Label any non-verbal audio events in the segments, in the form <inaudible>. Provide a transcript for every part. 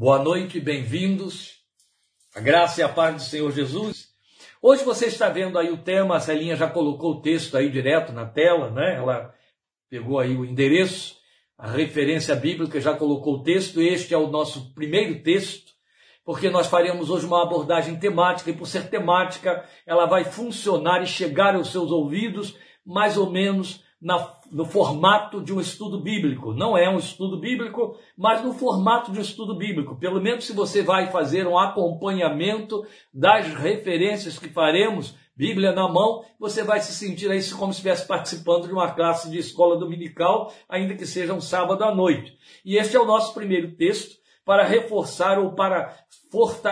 Boa noite, bem-vindos. A graça e a paz do Senhor Jesus. Hoje você está vendo aí o tema, a Celinha já colocou o texto aí direto na tela, né? Ela pegou aí o endereço, a referência bíblica, já colocou o texto. Este é o nosso primeiro texto, porque nós faremos hoje uma abordagem temática, e por ser temática, ela vai funcionar e chegar aos seus ouvidos mais ou menos na, no formato de um estudo bíblico. Não é um estudo bíblico, mas no formato de um estudo bíblico. Pelo menos se você vai fazer um acompanhamento das referências que faremos, Bíblia na mão, você vai se sentir aí como se estivesse participando de uma classe de escola dominical, ainda que seja um sábado à noite. E este é o nosso primeiro texto para reforçar ou para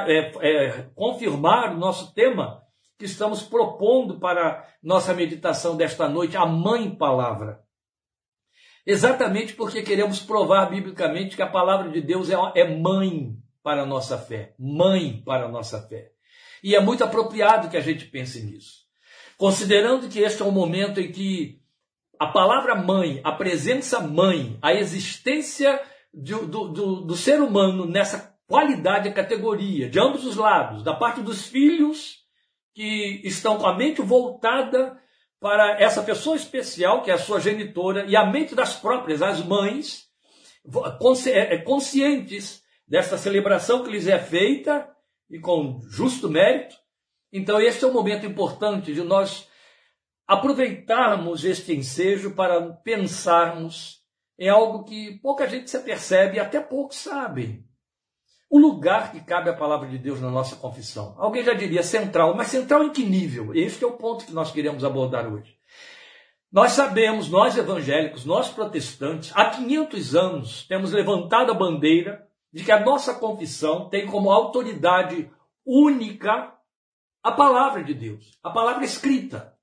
é, é, confirmar o nosso tema que estamos propondo para nossa meditação desta noite, a Mãe Palavra. Exatamente porque queremos provar biblicamente que a palavra de Deus é, é mãe para a nossa fé, mãe para a nossa fé. E é muito apropriado que a gente pense nisso. Considerando que este é um momento em que a palavra mãe, a presença mãe, a existência do, do, do, do ser humano nessa qualidade e categoria, de ambos os lados, da parte dos filhos que estão com a mente voltada para essa pessoa especial, que é a sua genitora, e a mente das próprias, as mães, é, é, conscientes desta celebração que lhes é feita, e com justo mérito. Então, este é um momento importante de nós aproveitarmos este ensejo para pensarmos em algo que pouca gente se percebe e até poucos sabem o lugar que cabe a palavra de Deus na nossa confissão. Alguém já diria central, mas central em que nível? Este é o ponto que nós queremos abordar hoje. Nós sabemos, nós evangélicos, nós protestantes, há 500 anos temos levantado a bandeira de que a nossa confissão tem como autoridade única a palavra de Deus, a palavra escrita,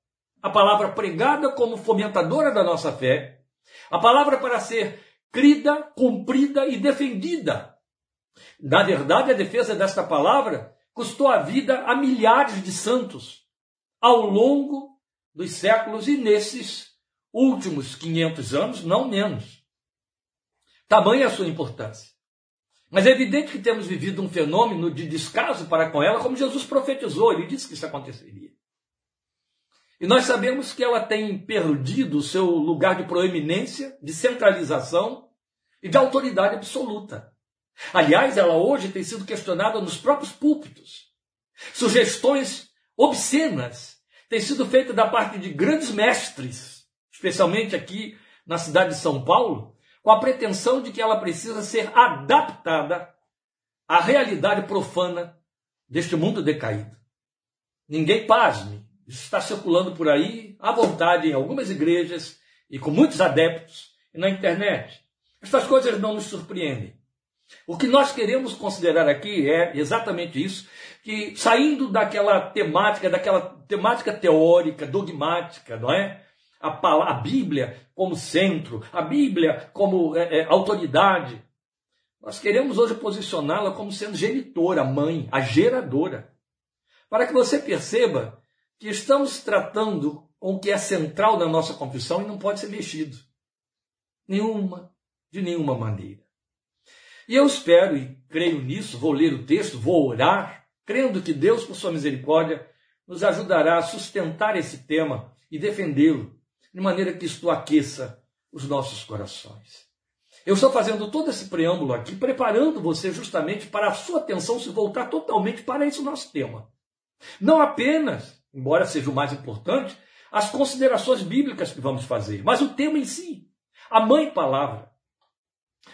a palavra pregada como fomentadora da nossa fé, a palavra para ser crida, cumprida e defendida na verdade, a defesa desta palavra custou a vida a milhares de santos ao longo dos séculos e nesses últimos 500 anos, não menos. Tamanha a sua importância. Mas é evidente que temos vivido um fenômeno de descaso para com ela, como Jesus profetizou, ele disse que isso aconteceria. E nós sabemos que ela tem perdido o seu lugar de proeminência, de centralização e de autoridade absoluta. Aliás, ela hoje tem sido questionada nos próprios púlpitos. Sugestões obscenas têm sido feitas da parte de grandes mestres, especialmente aqui na cidade de São Paulo, com a pretensão de que ela precisa ser adaptada à realidade profana deste mundo decaído. Ninguém pasme, isso está circulando por aí à vontade em algumas igrejas e com muitos adeptos e na internet. Estas coisas não nos surpreendem. O que nós queremos considerar aqui é exatamente isso, que saindo daquela temática, daquela temática teórica, dogmática, não é? A, a Bíblia como centro, a Bíblia como é, é, autoridade, nós queremos hoje posicioná-la como sendo genitora, mãe, a geradora, para que você perceba que estamos tratando com o que é central na nossa confissão e não pode ser mexido. Nenhuma, de nenhuma maneira. E eu espero e creio nisso, vou ler o texto, vou orar, crendo que Deus, por sua misericórdia, nos ajudará a sustentar esse tema e defendê-lo, de maneira que isto aqueça os nossos corações. Eu estou fazendo todo esse preâmbulo aqui, preparando você justamente para a sua atenção se voltar totalmente para esse nosso tema. Não apenas, embora seja o mais importante, as considerações bíblicas que vamos fazer, mas o tema em si, a mãe palavra.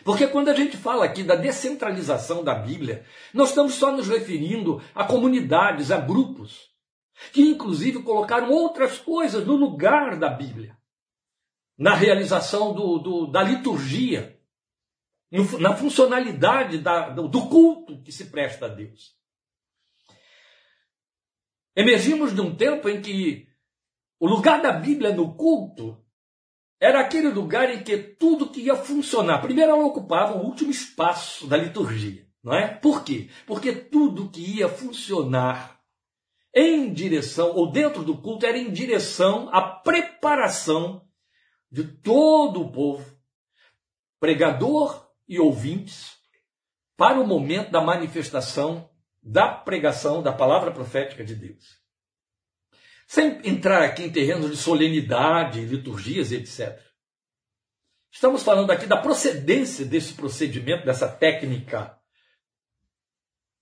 Porque quando a gente fala aqui da descentralização da Bíblia, nós estamos só nos referindo a comunidades, a grupos, que inclusive colocaram outras coisas no lugar da Bíblia, na realização do, do, da liturgia, na funcionalidade da, do culto que se presta a Deus. Emergimos de um tempo em que o lugar da Bíblia no culto era aquele lugar em que tudo que ia funcionar. Primeiro, ela ocupava o último espaço da liturgia, não é? Por quê? Porque tudo que ia funcionar em direção, ou dentro do culto, era em direção à preparação de todo o povo, pregador e ouvintes, para o momento da manifestação da pregação da palavra profética de Deus. Sem entrar aqui em terrenos de solenidade, liturgias, etc. Estamos falando aqui da procedência desse procedimento, dessa técnica,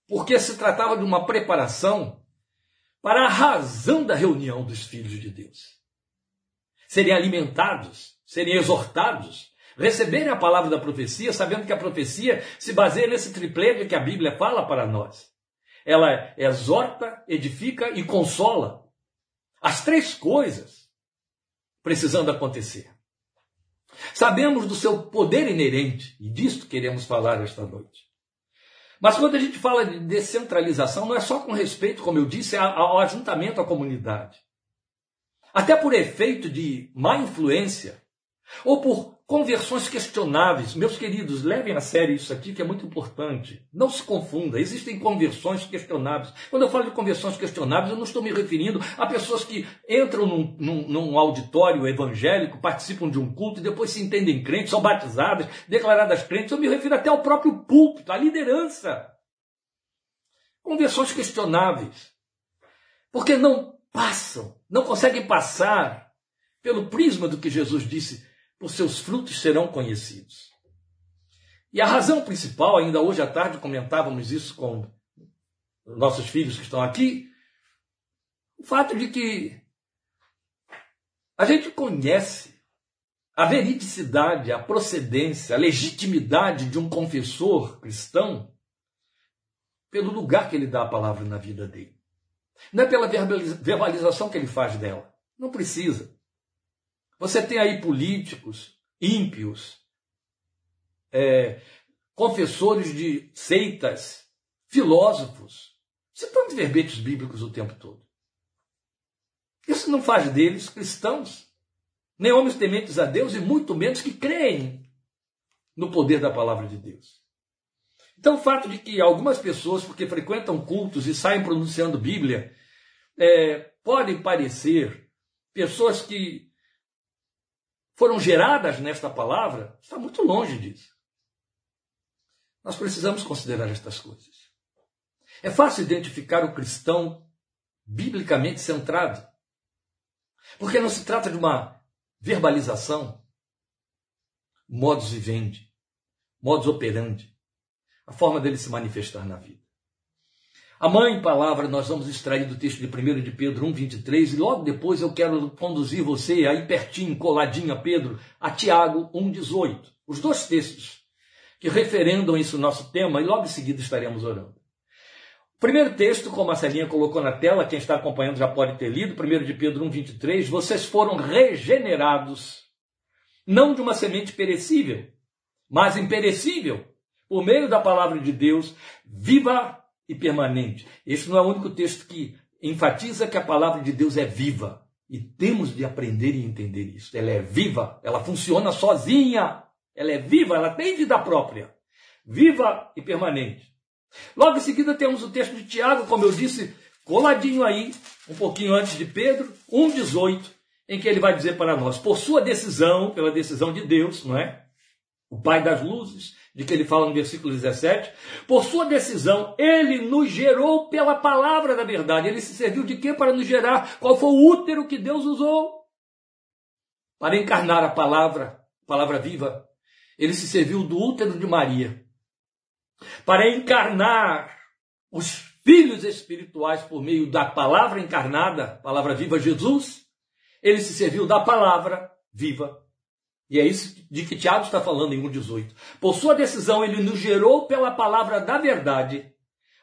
porque se tratava de uma preparação para a razão da reunião dos filhos de Deus. Serem alimentados, serem exortados, receberem a palavra da profecia, sabendo que a profecia se baseia nesse triplégio que a Bíblia fala para nós. Ela exorta, edifica e consola. As três coisas precisando acontecer. Sabemos do seu poder inerente, e disto queremos falar esta noite. Mas quando a gente fala de descentralização, não é só com respeito, como eu disse, ao ajuntamento à comunidade. Até por efeito de má influência, ou por conversões questionáveis. Meus queridos, levem a sério isso aqui que é muito importante. Não se confunda, existem conversões questionáveis. Quando eu falo de conversões questionáveis, eu não estou me referindo a pessoas que entram num, num, num auditório evangélico, participam de um culto e depois se entendem crentes, são batizadas, declaradas crentes. Eu me refiro até ao próprio púlpito, à liderança. Conversões questionáveis. Porque não passam, não conseguem passar pelo prisma do que Jesus disse por seus frutos serão conhecidos. E a razão principal, ainda hoje à tarde comentávamos isso com nossos filhos que estão aqui, o fato de que a gente conhece a veridicidade, a procedência, a legitimidade de um confessor cristão pelo lugar que ele dá a palavra na vida dele. Não é pela verbalização que ele faz dela. Não precisa. Você tem aí políticos ímpios, é, confessores de seitas, filósofos, citando verbetes bíblicos o tempo todo. Isso não faz deles cristãos, nem homens tementes a Deus e muito menos que creem no poder da palavra de Deus. Então, o fato de que algumas pessoas, porque frequentam cultos e saem pronunciando Bíblia, é, podem parecer pessoas que foram geradas nesta palavra, está muito longe disso. Nós precisamos considerar estas coisas. É fácil identificar o cristão biblicamente centrado, porque não se trata de uma verbalização, modus vivendi, modus operandi, a forma dele se manifestar na vida. A mãe palavra nós vamos extrair do texto de 1 de Pedro 1, 23, e logo depois eu quero conduzir você aí pertinho, coladinho a Pedro, a Tiago 1, 18. Os dois textos que referendam isso nosso tema, e logo em seguida estaremos orando. O primeiro texto, como a Celinha colocou na tela, quem está acompanhando já pode ter lido, 1 de Pedro 1, 23, vocês foram regenerados, não de uma semente perecível, mas imperecível, por meio da palavra de Deus, viva e permanente. Este não é o único texto que enfatiza que a palavra de Deus é viva. E temos de aprender e entender isso. Ela é viva, ela funciona sozinha. Ela é viva, ela tem vida própria. Viva e permanente. Logo em seguida temos o texto de Tiago, como eu disse, coladinho aí, um pouquinho antes de Pedro, 1,18, em que ele vai dizer para nós, por sua decisão, pela decisão de Deus, não é? O Pai das luzes, de que ele fala no versículo 17, por sua decisão, ele nos gerou pela palavra da verdade. Ele se serviu de quê para nos gerar? Qual foi o útero que Deus usou? Para encarnar a palavra, palavra viva. Ele se serviu do útero de Maria. Para encarnar os filhos espirituais por meio da palavra encarnada, palavra viva Jesus, ele se serviu da palavra viva e é isso de que Tiago está falando em 1,18. Por sua decisão, ele nos gerou pela palavra da verdade,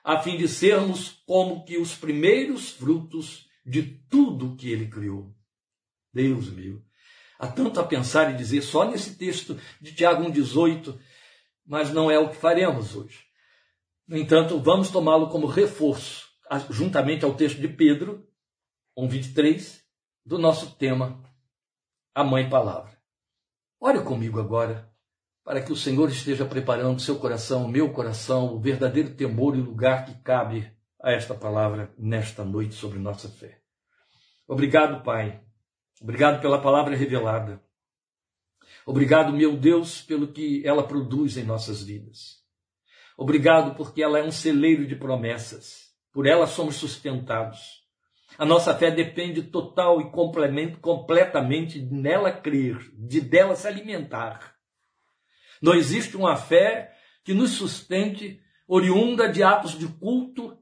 a fim de sermos como que os primeiros frutos de tudo que ele criou. Deus meu. Há tanto a pensar e dizer só nesse texto de Tiago 1,18, mas não é o que faremos hoje. No entanto, vamos tomá-lo como reforço, juntamente ao texto de Pedro 1,23, do nosso tema, a Mãe Palavra. Ore comigo agora, para que o Senhor esteja preparando seu coração, o meu coração, o verdadeiro temor e lugar que cabe a esta palavra nesta noite sobre nossa fé. Obrigado, Pai. Obrigado pela palavra revelada. Obrigado, meu Deus, pelo que ela produz em nossas vidas. Obrigado porque ela é um celeiro de promessas. Por ela somos sustentados. A nossa fé depende total e completamente nela crer, de dela se alimentar. Não existe uma fé que nos sustente oriunda de atos de culto,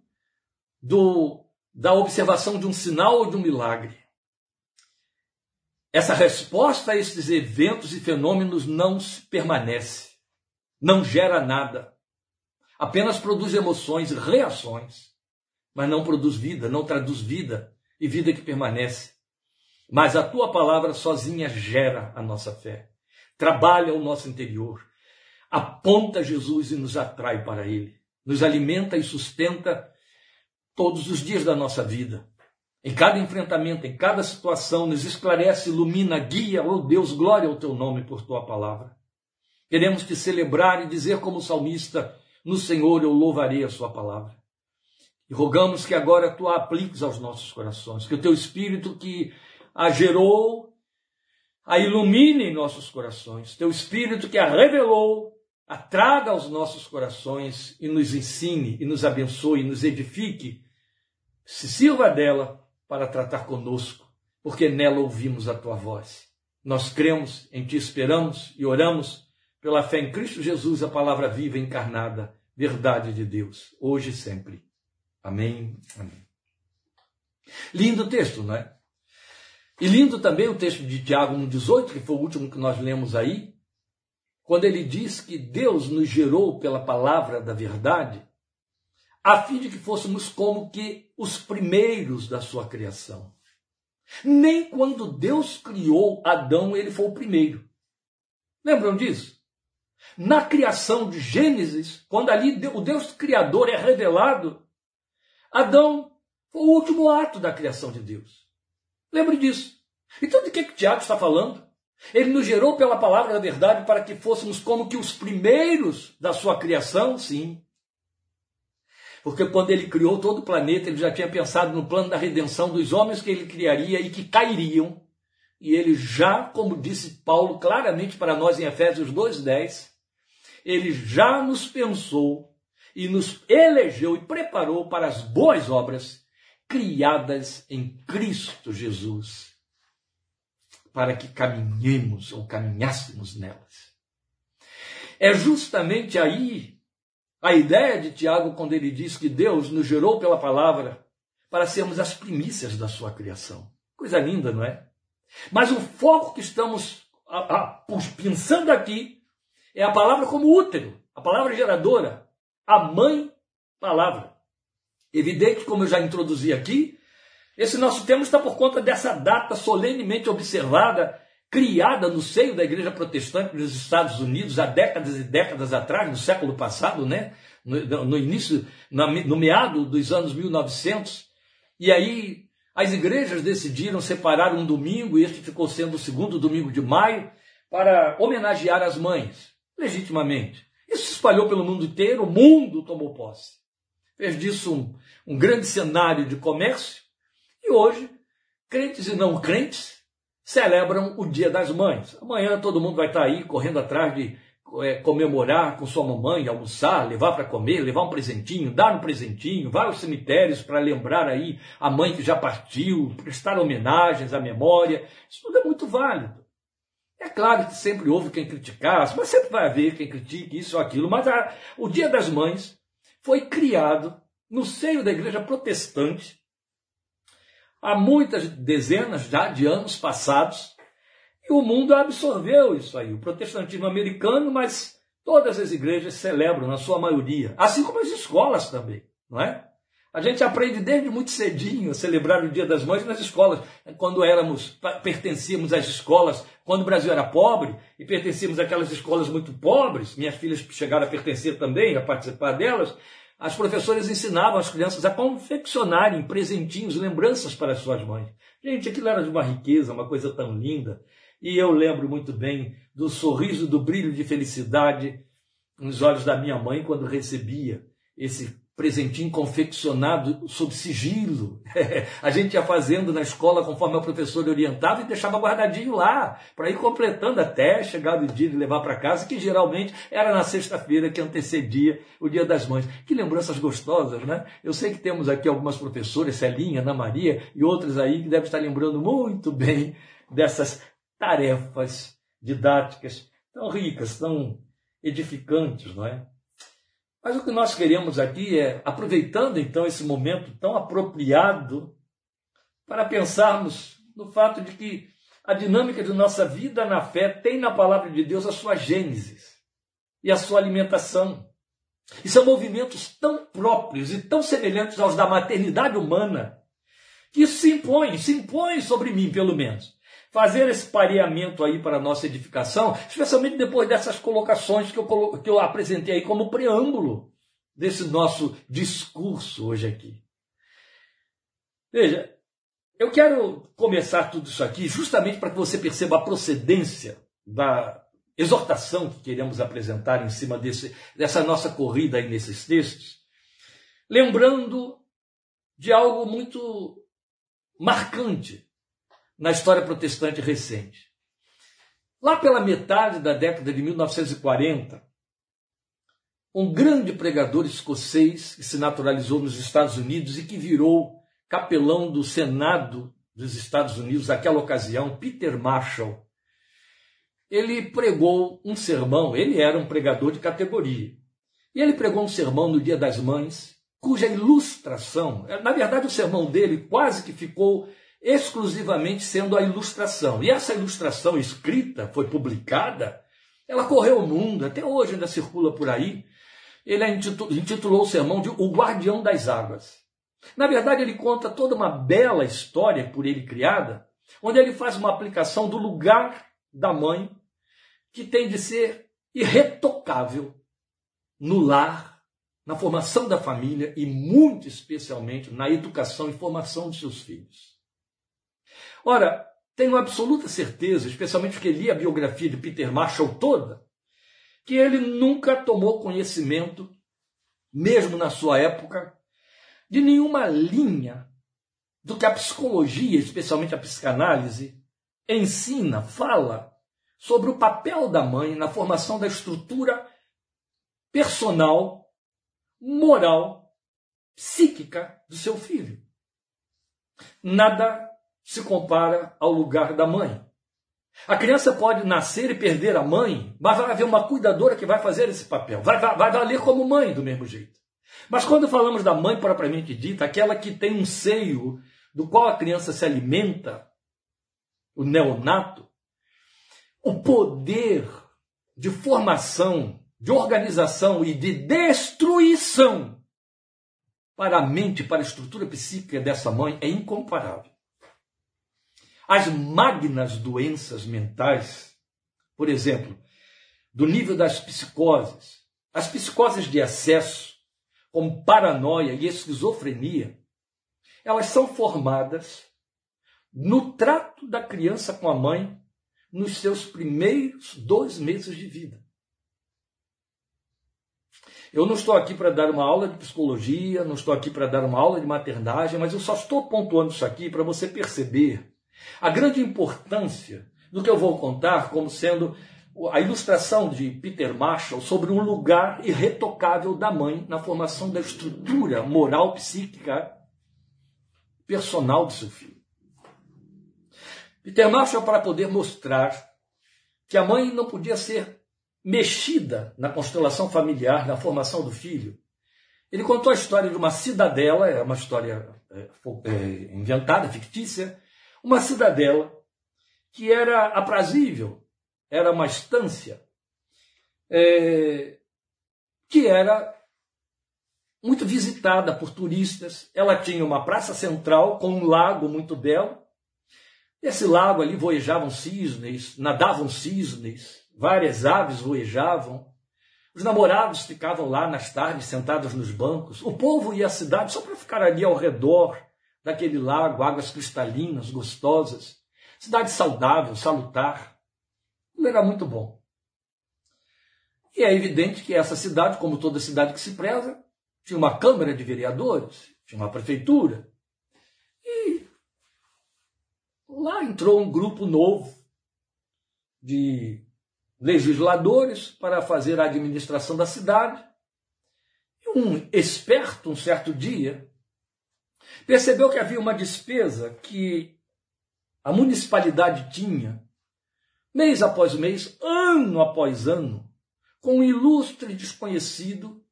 do, da observação de um sinal ou de um milagre. Essa resposta a esses eventos e fenômenos não permanece, não gera nada, apenas produz emoções, reações mas não produz vida, não traduz vida e vida que permanece. Mas a tua palavra sozinha gera a nossa fé, trabalha o nosso interior, aponta Jesus e nos atrai para Ele, nos alimenta e sustenta todos os dias da nossa vida. Em cada enfrentamento, em cada situação, nos esclarece, ilumina, guia, oh Deus, glória ao teu nome por tua palavra. Queremos te celebrar e dizer como salmista, no Senhor eu louvarei a sua palavra. E rogamos que agora tu a apliques aos nossos corações, que o teu Espírito que a gerou, a ilumine em nossos corações, teu Espírito que a revelou, a traga aos nossos corações e nos ensine, e nos abençoe, e nos edifique, se sirva dela para tratar conosco, porque nela ouvimos a tua voz. Nós cremos, em ti esperamos e oramos pela fé em Cristo Jesus, a palavra viva encarnada, verdade de Deus, hoje e sempre. Amém. Amém. Lindo texto, não é? E lindo também o texto de Tiago 1,18, que foi o último que nós lemos aí, quando ele diz que Deus nos gerou pela palavra da verdade, a fim de que fôssemos como que os primeiros da sua criação. Nem quando Deus criou Adão, ele foi o primeiro. Lembram disso? Na criação de Gênesis, quando ali o Deus Criador é revelado, Adão foi o último ato da criação de Deus. Lembre disso. Então de que, que Tiago está falando? Ele nos gerou pela palavra da verdade para que fôssemos como que os primeiros da sua criação, sim. Porque quando ele criou todo o planeta, ele já tinha pensado no plano da redenção dos homens que ele criaria e que cairiam. E ele já, como disse Paulo claramente para nós em Efésios 2:10, ele já nos pensou e nos elegeu e preparou para as boas obras criadas em Cristo Jesus, para que caminhemos ou caminhássemos nelas. É justamente aí a ideia de Tiago quando ele diz que Deus nos gerou pela palavra para sermos as primícias da sua criação. Coisa linda, não é? Mas o foco que estamos pensando aqui é a palavra como útero, a palavra geradora, a mãe palavra. Evidente, como eu já introduzi aqui, esse nosso tema está por conta dessa data solenemente observada, criada no seio da Igreja Protestante dos Estados Unidos há décadas e décadas atrás, no século passado, né? no, no início, no meado dos anos 1900. E aí as igrejas decidiram separar um domingo, e este ficou sendo o segundo domingo de maio, para homenagear as mães, legitimamente. Isso se espalhou pelo mundo inteiro, o mundo tomou posse. Fez disso um, um grande cenário de comércio e hoje, crentes e não crentes celebram o Dia das Mães. Amanhã todo mundo vai estar aí correndo atrás de é, comemorar com sua mamãe, almoçar, levar para comer, levar um presentinho, dar um presentinho, vai aos cemitérios para lembrar aí a mãe que já partiu, prestar homenagens à memória. Isso tudo é muito válido. É claro que sempre houve quem criticasse, mas sempre vai haver quem critique isso ou aquilo. Mas a, o Dia das Mães foi criado no seio da igreja protestante há muitas dezenas já de anos passados, e o mundo absorveu isso aí. O protestantismo americano, mas todas as igrejas celebram, na sua maioria, assim como as escolas também, não é? A gente aprende desde muito cedinho a celebrar o Dia das Mães nas escolas. Quando éramos, pertencíamos às escolas, quando o Brasil era pobre e pertencíamos àquelas escolas muito pobres, minhas filhas chegaram a pertencer também, a participar delas, as professoras ensinavam as crianças a confeccionarem presentinhos, lembranças para as suas mães. Gente, aquilo era de uma riqueza, uma coisa tão linda. E eu lembro muito bem do sorriso, do brilho de felicidade nos olhos da minha mãe quando recebia esse presentinho confeccionado sob sigilo. <laughs> a gente ia fazendo na escola conforme o professor orientava e deixava guardadinho lá, para ir completando até chegar o dia de levar para casa, que geralmente era na sexta-feira que antecedia o Dia das Mães. Que lembranças gostosas, né? Eu sei que temos aqui algumas professoras, Celinha, Ana Maria e outras aí que devem estar lembrando muito bem dessas tarefas didáticas tão ricas, tão edificantes, não é? Mas o que nós queremos aqui é, aproveitando então esse momento tão apropriado, para pensarmos no fato de que a dinâmica de nossa vida na fé tem na palavra de Deus a sua gênese e a sua alimentação. E são movimentos tão próprios e tão semelhantes aos da maternidade humana que isso se impõe, se impõe sobre mim, pelo menos. Fazer esse pareamento aí para a nossa edificação, especialmente depois dessas colocações que eu, que eu apresentei aí como preâmbulo desse nosso discurso hoje aqui. Veja, eu quero começar tudo isso aqui justamente para que você perceba a procedência da exortação que queremos apresentar em cima desse, dessa nossa corrida aí nesses textos, lembrando de algo muito marcante na história protestante recente. Lá pela metade da década de 1940, um grande pregador escocês que se naturalizou nos Estados Unidos e que virou capelão do Senado dos Estados Unidos naquela ocasião, Peter Marshall, ele pregou um sermão, ele era um pregador de categoria. E ele pregou um sermão no Dia das Mães, cuja ilustração, na verdade o sermão dele quase que ficou exclusivamente sendo a ilustração. E essa ilustração escrita, foi publicada, ela correu o mundo, até hoje ainda circula por aí. Ele intitulou o sermão de O Guardião das Águas. Na verdade, ele conta toda uma bela história por ele criada, onde ele faz uma aplicação do lugar da mãe que tem de ser irretocável no lar, na formação da família e, muito especialmente, na educação e formação de seus filhos. Ora, tenho absoluta certeza, especialmente porque li a biografia de Peter Marshall toda, que ele nunca tomou conhecimento, mesmo na sua época, de nenhuma linha do que a psicologia, especialmente a psicanálise, ensina, fala sobre o papel da mãe na formação da estrutura personal, moral, psíquica do seu filho. Nada se compara ao lugar da mãe. A criança pode nascer e perder a mãe, mas vai haver uma cuidadora que vai fazer esse papel. Vai, vai, vai valer como mãe do mesmo jeito. Mas quando falamos da mãe propriamente dita, aquela que tem um seio do qual a criança se alimenta, o neonato, o poder de formação, de organização e de destruição para a mente, para a estrutura psíquica dessa mãe é incomparável. As magnas doenças mentais, por exemplo, do nível das psicoses, as psicoses de excesso, como paranoia e esquizofrenia, elas são formadas no trato da criança com a mãe nos seus primeiros dois meses de vida. Eu não estou aqui para dar uma aula de psicologia, não estou aqui para dar uma aula de maternagem, mas eu só estou pontuando isso aqui para você perceber a grande importância do que eu vou contar como sendo a ilustração de Peter Marshall sobre um lugar irretocável da mãe na formação da estrutura moral, psíquica, personal do seu filho. Peter Marshall para poder mostrar que a mãe não podia ser mexida na constelação familiar, na formação do filho. Ele contou a história de uma cidadela, é uma história é, é, inventada, fictícia, uma cidadela que era aprazível, era uma estância, é, que era muito visitada por turistas. Ela tinha uma praça central com um lago muito belo, Nesse lago ali voejavam cisnes, nadavam cisnes, várias aves voejavam. Os namorados ficavam lá nas tardes sentados nos bancos. O povo ia à cidade só para ficar ali ao redor daquele lago, águas cristalinas, gostosas. Cidade saudável, salutar. Tudo era muito bom. E é evidente que essa cidade, como toda cidade que se preza, tinha uma Câmara de Vereadores, tinha uma prefeitura. E lá entrou um grupo novo de legisladores para fazer a administração da cidade. E um esperto, um certo dia, percebeu que havia uma despesa que a municipalidade tinha, mês após mês, ano após ano, com um ilustre desconhecido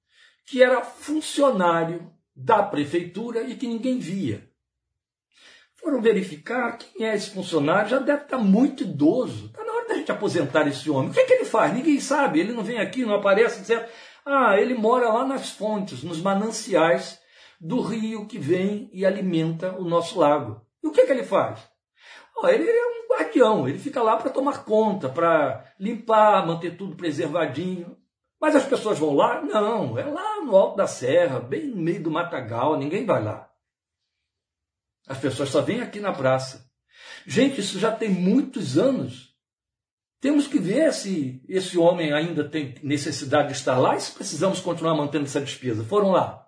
que era funcionário da prefeitura e que ninguém via. Foram verificar quem é esse funcionário, já deve estar muito idoso. Está na hora da gente aposentar esse homem. O que, é que ele faz? Ninguém sabe, ele não vem aqui, não aparece, etc. Ah, ele mora lá nas fontes, nos mananciais do rio que vem e alimenta o nosso lago. E o que, é que ele faz? Oh, ele é um guardião, ele fica lá para tomar conta, para limpar, manter tudo preservadinho. Mas as pessoas vão lá? Não, é lá no alto da serra, bem no meio do matagal, ninguém vai lá. As pessoas só vêm aqui na praça. Gente, isso já tem muitos anos. Temos que ver se esse homem ainda tem necessidade de estar lá e se precisamos continuar mantendo essa despesa. Foram lá.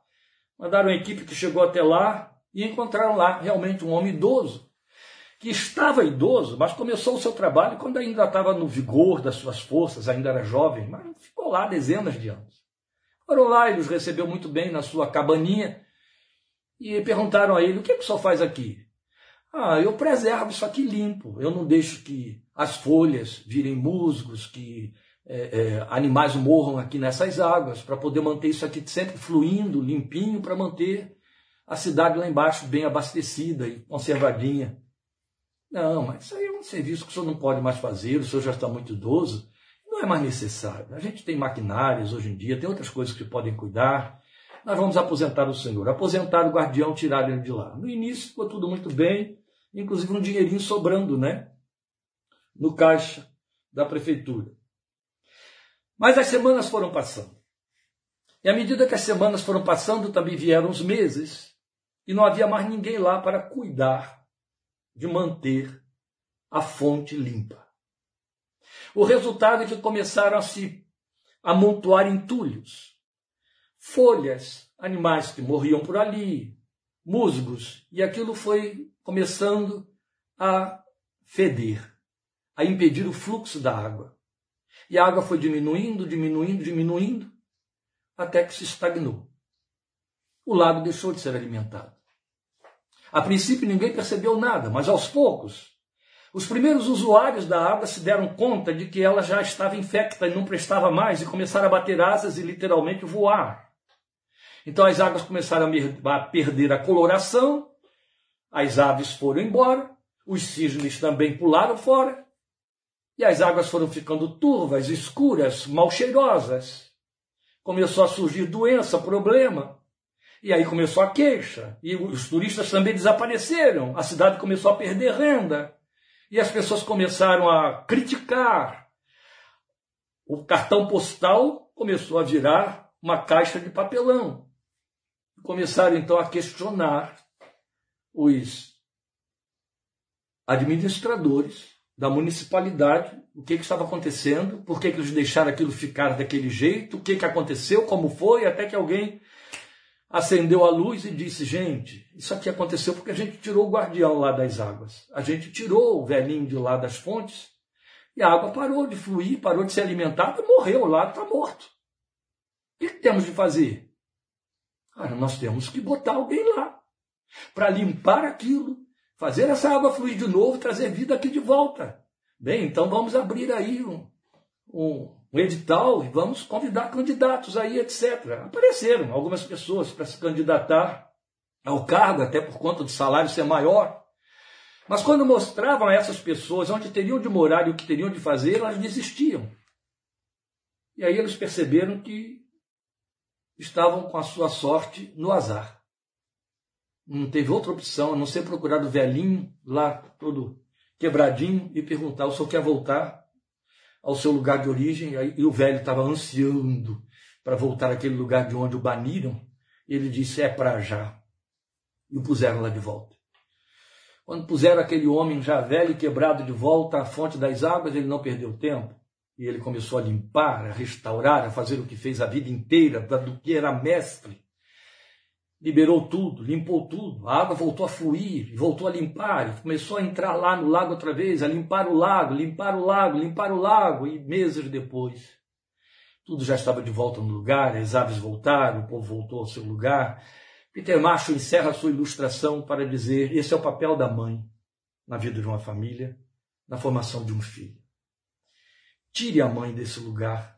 Mandaram uma equipe que chegou até lá e encontraram lá realmente um homem idoso que estava idoso, mas começou o seu trabalho quando ainda estava no vigor das suas forças, ainda era jovem, mas ficou lá dezenas de anos. Foram lá, ele os recebeu muito bem na sua cabaninha e perguntaram a ele: o que, é que o senhor faz aqui? Ah, eu preservo isso aqui limpo, eu não deixo que as folhas virem musgos, que é, é, animais morram aqui nessas águas, para poder manter isso aqui sempre fluindo, limpinho, para manter a cidade lá embaixo bem abastecida e conservadinha. Não, mas isso aí é um serviço que o senhor não pode mais fazer, o senhor já está muito idoso, não é mais necessário. A gente tem maquinários hoje em dia, tem outras coisas que podem cuidar. Nós vamos aposentar o senhor, aposentar o guardião, tirar ele de lá. No início ficou tudo muito bem, inclusive um dinheirinho sobrando, né? No caixa da prefeitura. Mas as semanas foram passando. E à medida que as semanas foram passando, também vieram os meses, e não havia mais ninguém lá para cuidar de manter a fonte limpa. O resultado é que começaram a se amontoar entulhos, folhas, animais que morriam por ali, musgos, e aquilo foi começando a feder, a impedir o fluxo da água. E a água foi diminuindo, diminuindo, diminuindo, até que se estagnou. O lago deixou de ser alimentado. A princípio ninguém percebeu nada, mas aos poucos, os primeiros usuários da água se deram conta de que ela já estava infecta e não prestava mais e começaram a bater asas e literalmente voar. Então as águas começaram a perder a coloração, as aves foram embora, os cisnes também pularam fora, e as águas foram ficando turvas, escuras, mal cheirosas. Começou a surgir doença, problema. E aí começou a queixa, e os turistas também desapareceram, a cidade começou a perder renda, e as pessoas começaram a criticar. O cartão postal começou a virar uma caixa de papelão. Começaram então a questionar os administradores da municipalidade o que, que estava acontecendo, por que, que eles deixaram aquilo ficar daquele jeito, o que, que aconteceu, como foi, até que alguém acendeu a luz e disse: Gente, isso aqui aconteceu porque a gente tirou o guardião lá das águas. A gente tirou o velhinho de lá das fontes e a água parou de fluir, parou de ser alimentada, morreu, lago está morto. O que, que temos de fazer? Cara, nós temos que botar alguém lá para limpar aquilo, fazer essa água fluir de novo, trazer vida aqui de volta. Bem, então vamos abrir aí um, um, um edital e vamos convidar candidatos aí, etc. Apareceram algumas pessoas para se candidatar ao cargo, até por conta do salário ser maior. Mas quando mostravam a essas pessoas onde teriam de morar e o que teriam de fazer, elas desistiam. E aí eles perceberam que estavam com a sua sorte no azar. Não teve outra opção a não ser procurar o velhinho lá, todo quebradinho, e perguntar: o senhor quer voltar? ao seu lugar de origem, e o velho estava ansiando para voltar àquele lugar de onde o baniram. Ele disse: É para já. E o puseram lá de volta. Quando puseram aquele homem já velho e quebrado de volta à fonte das águas, ele não perdeu tempo. E ele começou a limpar, a restaurar, a fazer o que fez a vida inteira, do que era mestre. Liberou tudo, limpou tudo, a água voltou a fluir, voltou a limpar, começou a entrar lá no lago outra vez, a limpar o lago, limpar o lago, limpar o lago, e meses depois, tudo já estava de volta no lugar, as aves voltaram, o povo voltou ao seu lugar. Peter Macho encerra sua ilustração para dizer: esse é o papel da mãe na vida de uma família, na formação de um filho. Tire a mãe desse lugar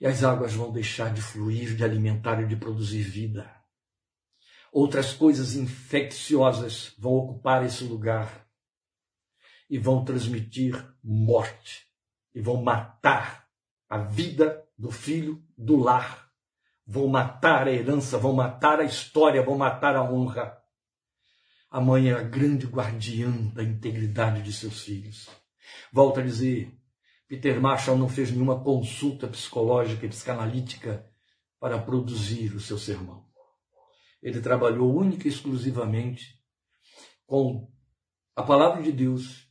e as águas vão deixar de fluir, de alimentar e de produzir vida. Outras coisas infecciosas vão ocupar esse lugar e vão transmitir morte e vão matar a vida do filho do lar. Vão matar a herança, vão matar a história, vão matar a honra. A mãe é a grande guardiã da integridade de seus filhos. Volto a dizer, Peter Marshall não fez nenhuma consulta psicológica e psicanalítica para produzir o seu sermão. Ele trabalhou única e exclusivamente com a palavra de Deus,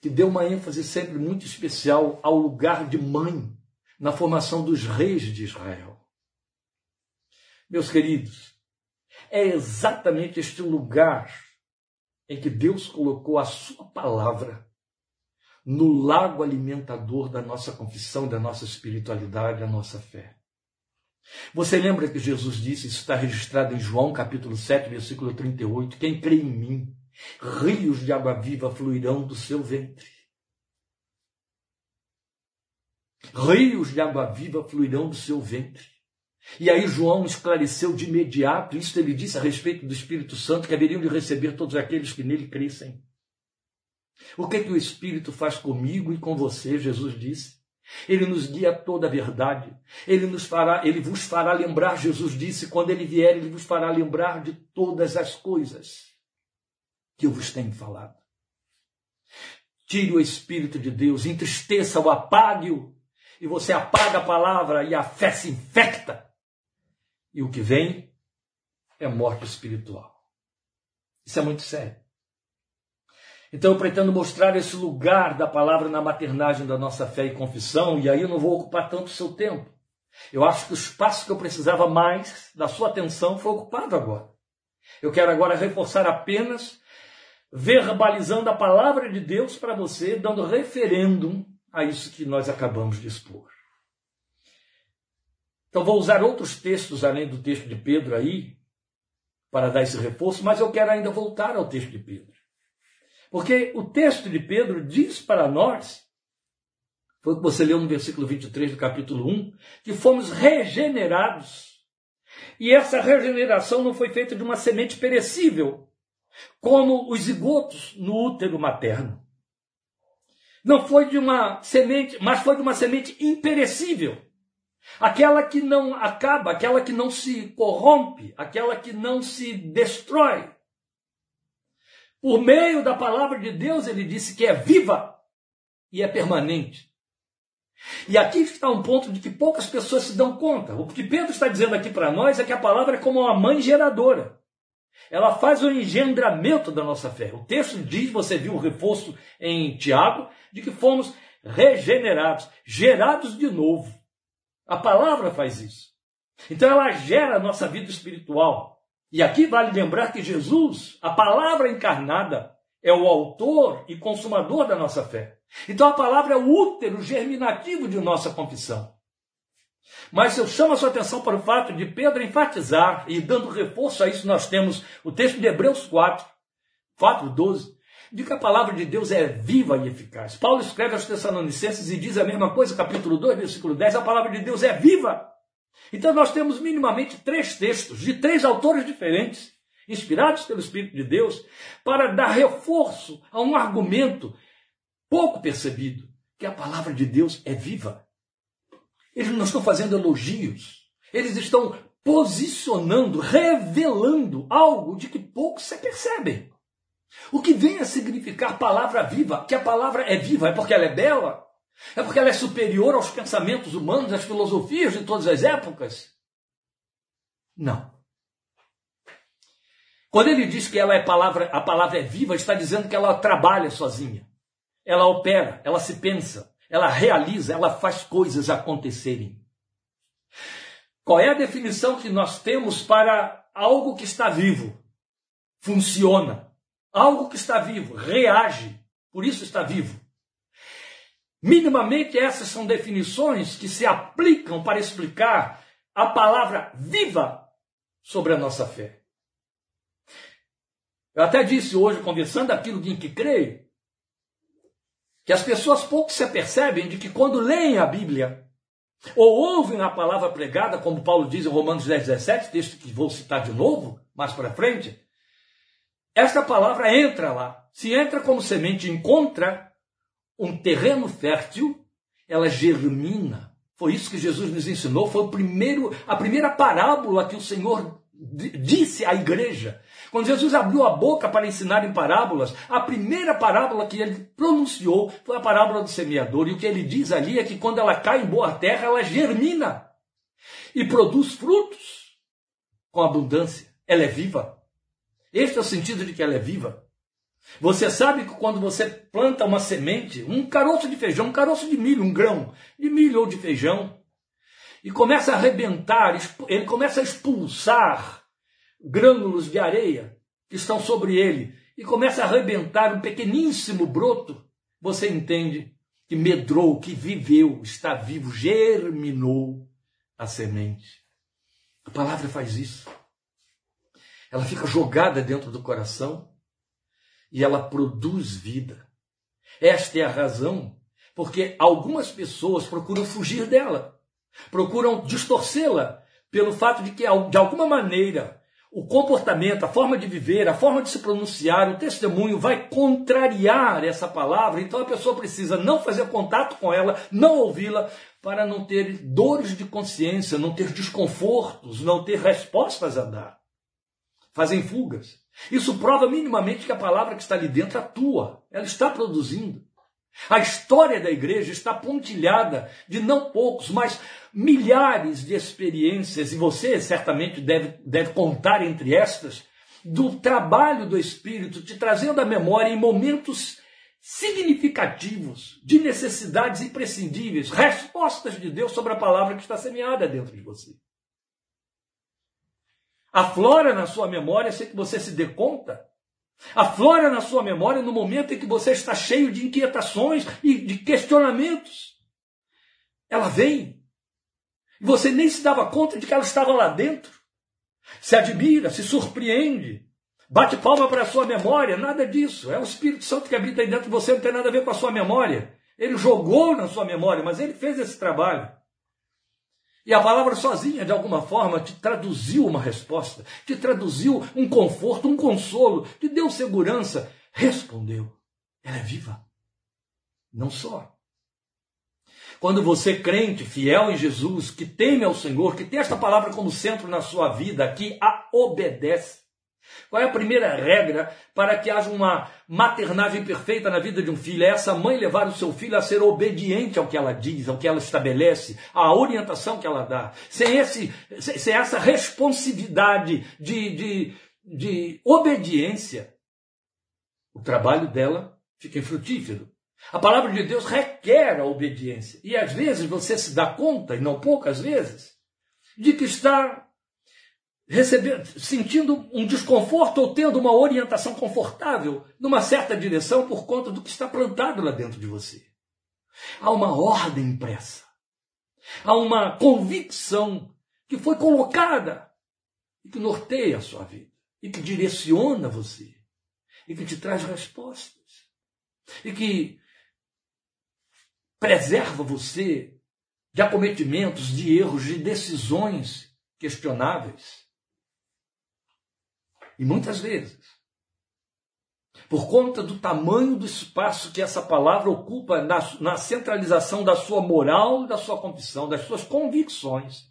que deu uma ênfase sempre muito especial ao lugar de mãe na formação dos reis de Israel. Meus queridos, é exatamente este lugar em que Deus colocou a sua palavra no lago alimentador da nossa confissão, da nossa espiritualidade, da nossa fé. Você lembra que Jesus disse, isso está registrado em João capítulo 7, versículo 38, quem crê em mim, rios de água viva fluirão do seu ventre. Rios de água viva fluirão do seu ventre. E aí João esclareceu de imediato, isso ele disse a respeito do Espírito Santo, que haveriam de receber todos aqueles que nele crescem. O que, é que o Espírito faz comigo e com você? Jesus disse. Ele nos guia toda a verdade. Ele nos fará, ele vos fará lembrar, Jesus disse, quando ele vier, ele vos fará lembrar de todas as coisas que eu vos tenho falado. Tire o Espírito de Deus, entristeça-o, apague-o, e você apaga a palavra e a fé se infecta. E o que vem é morte espiritual. Isso é muito sério. Então eu pretendo mostrar esse lugar da palavra na maternagem da nossa fé e confissão, e aí eu não vou ocupar tanto o seu tempo. Eu acho que o espaço que eu precisava mais da sua atenção foi ocupado agora. Eu quero agora reforçar apenas verbalizando a palavra de Deus para você, dando referêndum a isso que nós acabamos de expor. Então vou usar outros textos além do texto de Pedro aí para dar esse reforço, mas eu quero ainda voltar ao texto de Pedro. Porque o texto de Pedro diz para nós, foi o que você leu no versículo 23 do capítulo 1, que fomos regenerados. E essa regeneração não foi feita de uma semente perecível, como os zigotos no útero materno. Não foi de uma semente, mas foi de uma semente imperecível. Aquela que não acaba, aquela que não se corrompe, aquela que não se destrói. Por meio da palavra de Deus, ele disse que é viva e é permanente. E aqui está um ponto de que poucas pessoas se dão conta. O que Pedro está dizendo aqui para nós é que a palavra é como uma mãe geradora. Ela faz o engendramento da nossa fé. O texto diz, você viu o reforço em Tiago, de que fomos regenerados, gerados de novo. A palavra faz isso. Então ela gera a nossa vida espiritual. E aqui vale lembrar que Jesus, a palavra encarnada, é o autor e consumador da nossa fé. Então a palavra é o útero germinativo de nossa confissão. Mas eu chamo a sua atenção para o fato de Pedro enfatizar, e dando reforço a isso, nós temos o texto de Hebreus 4, 4, 12, de que a palavra de Deus é viva e eficaz. Paulo escreve aos Tessalonicenses e diz a mesma coisa, capítulo 2, versículo 10, a palavra de Deus é viva então nós temos minimamente três textos de três autores diferentes, inspirados pelo Espírito de Deus, para dar reforço a um argumento pouco percebido, que a palavra de Deus é viva. Eles não estão fazendo elogios, eles estão posicionando, revelando algo de que poucos se percebem. O que vem a significar palavra viva, que a palavra é viva, é porque ela é bela, é porque ela é superior aos pensamentos humanos, às filosofias de todas as épocas? Não. Quando ele diz que ela é palavra, a palavra é viva, está dizendo que ela trabalha sozinha. Ela opera, ela se pensa, ela realiza, ela faz coisas acontecerem. Qual é a definição que nós temos para algo que está vivo? Funciona. Algo que está vivo, reage, por isso está vivo. Minimamente, essas são definições que se aplicam para explicar a palavra viva sobre a nossa fé. Eu até disse hoje, conversando aquilo em que creio, que as pessoas pouco se apercebem de que quando leem a Bíblia, ou ouvem a palavra pregada, como Paulo diz em Romanos 10, 17, texto que vou citar de novo, mais para frente, esta palavra entra lá. Se entra como semente, encontra um terreno fértil, ela germina. Foi isso que Jesus nos ensinou, foi o primeiro, a primeira parábola que o Senhor disse à igreja. Quando Jesus abriu a boca para ensinar em parábolas, a primeira parábola que ele pronunciou foi a parábola do semeador. E o que ele diz ali é que quando ela cai em boa terra, ela germina e produz frutos com abundância. Ela é viva. Este é o sentido de que ela é viva. Você sabe que quando você planta uma semente, um caroço de feijão, um caroço de milho, um grão de milho ou de feijão, e começa a arrebentar, ele começa a expulsar grânulos de areia que estão sobre ele e começa a arrebentar um pequeníssimo broto, você entende que medrou, que viveu, está vivo, germinou a semente. A palavra faz isso. Ela fica jogada dentro do coração e ela produz vida. Esta é a razão porque algumas pessoas procuram fugir dela, procuram distorcê-la pelo fato de que, de alguma maneira, o comportamento, a forma de viver, a forma de se pronunciar, o testemunho vai contrariar essa palavra, então a pessoa precisa não fazer contato com ela, não ouvi-la, para não ter dores de consciência, não ter desconfortos, não ter respostas a dar. Fazem fugas. Isso prova minimamente que a palavra que está ali dentro atua, ela está produzindo. A história da igreja está pontilhada de não poucos, mas milhares de experiências, e você certamente deve, deve contar entre estas, do trabalho do Espírito, te trazendo à memória em momentos significativos, de necessidades imprescindíveis, respostas de Deus sobre a palavra que está semeada dentro de você. Aflora na sua memória sem que você se dê conta Aflora na sua memória no momento em que você está cheio de inquietações e de questionamentos. Ela vem. E você nem se dava conta de que ela estava lá dentro. Se admira, se surpreende. Bate palma para a sua memória, nada disso. É o Espírito Santo que habita aí dentro de você, não tem nada a ver com a sua memória. Ele jogou na sua memória, mas ele fez esse trabalho. E a palavra sozinha, de alguma forma, te traduziu uma resposta, te traduziu um conforto, um consolo, te deu segurança. Respondeu. Ela é viva. Não só. Quando você, crente, fiel em Jesus, que teme ao Senhor, que tem esta palavra como centro na sua vida, que a obedece, qual é a primeira regra para que haja uma maternagem perfeita na vida de um filho? É essa mãe levar o seu filho a ser obediente ao que ela diz, ao que ela estabelece, à orientação que ela dá. Sem, esse, sem essa responsividade de, de, de obediência, o trabalho dela fica infrutífero. A palavra de Deus requer a obediência. E às vezes você se dá conta, e não poucas vezes, de que está recebendo, sentindo um desconforto ou tendo uma orientação confortável numa certa direção por conta do que está plantado lá dentro de você. Há uma ordem impressa. Há uma convicção que foi colocada e que norteia a sua vida e que direciona você e que te traz respostas e que preserva você de acometimentos, de erros, de decisões questionáveis. E muitas vezes, por conta do tamanho do espaço que essa palavra ocupa na, na centralização da sua moral da sua confissão, das suas convicções,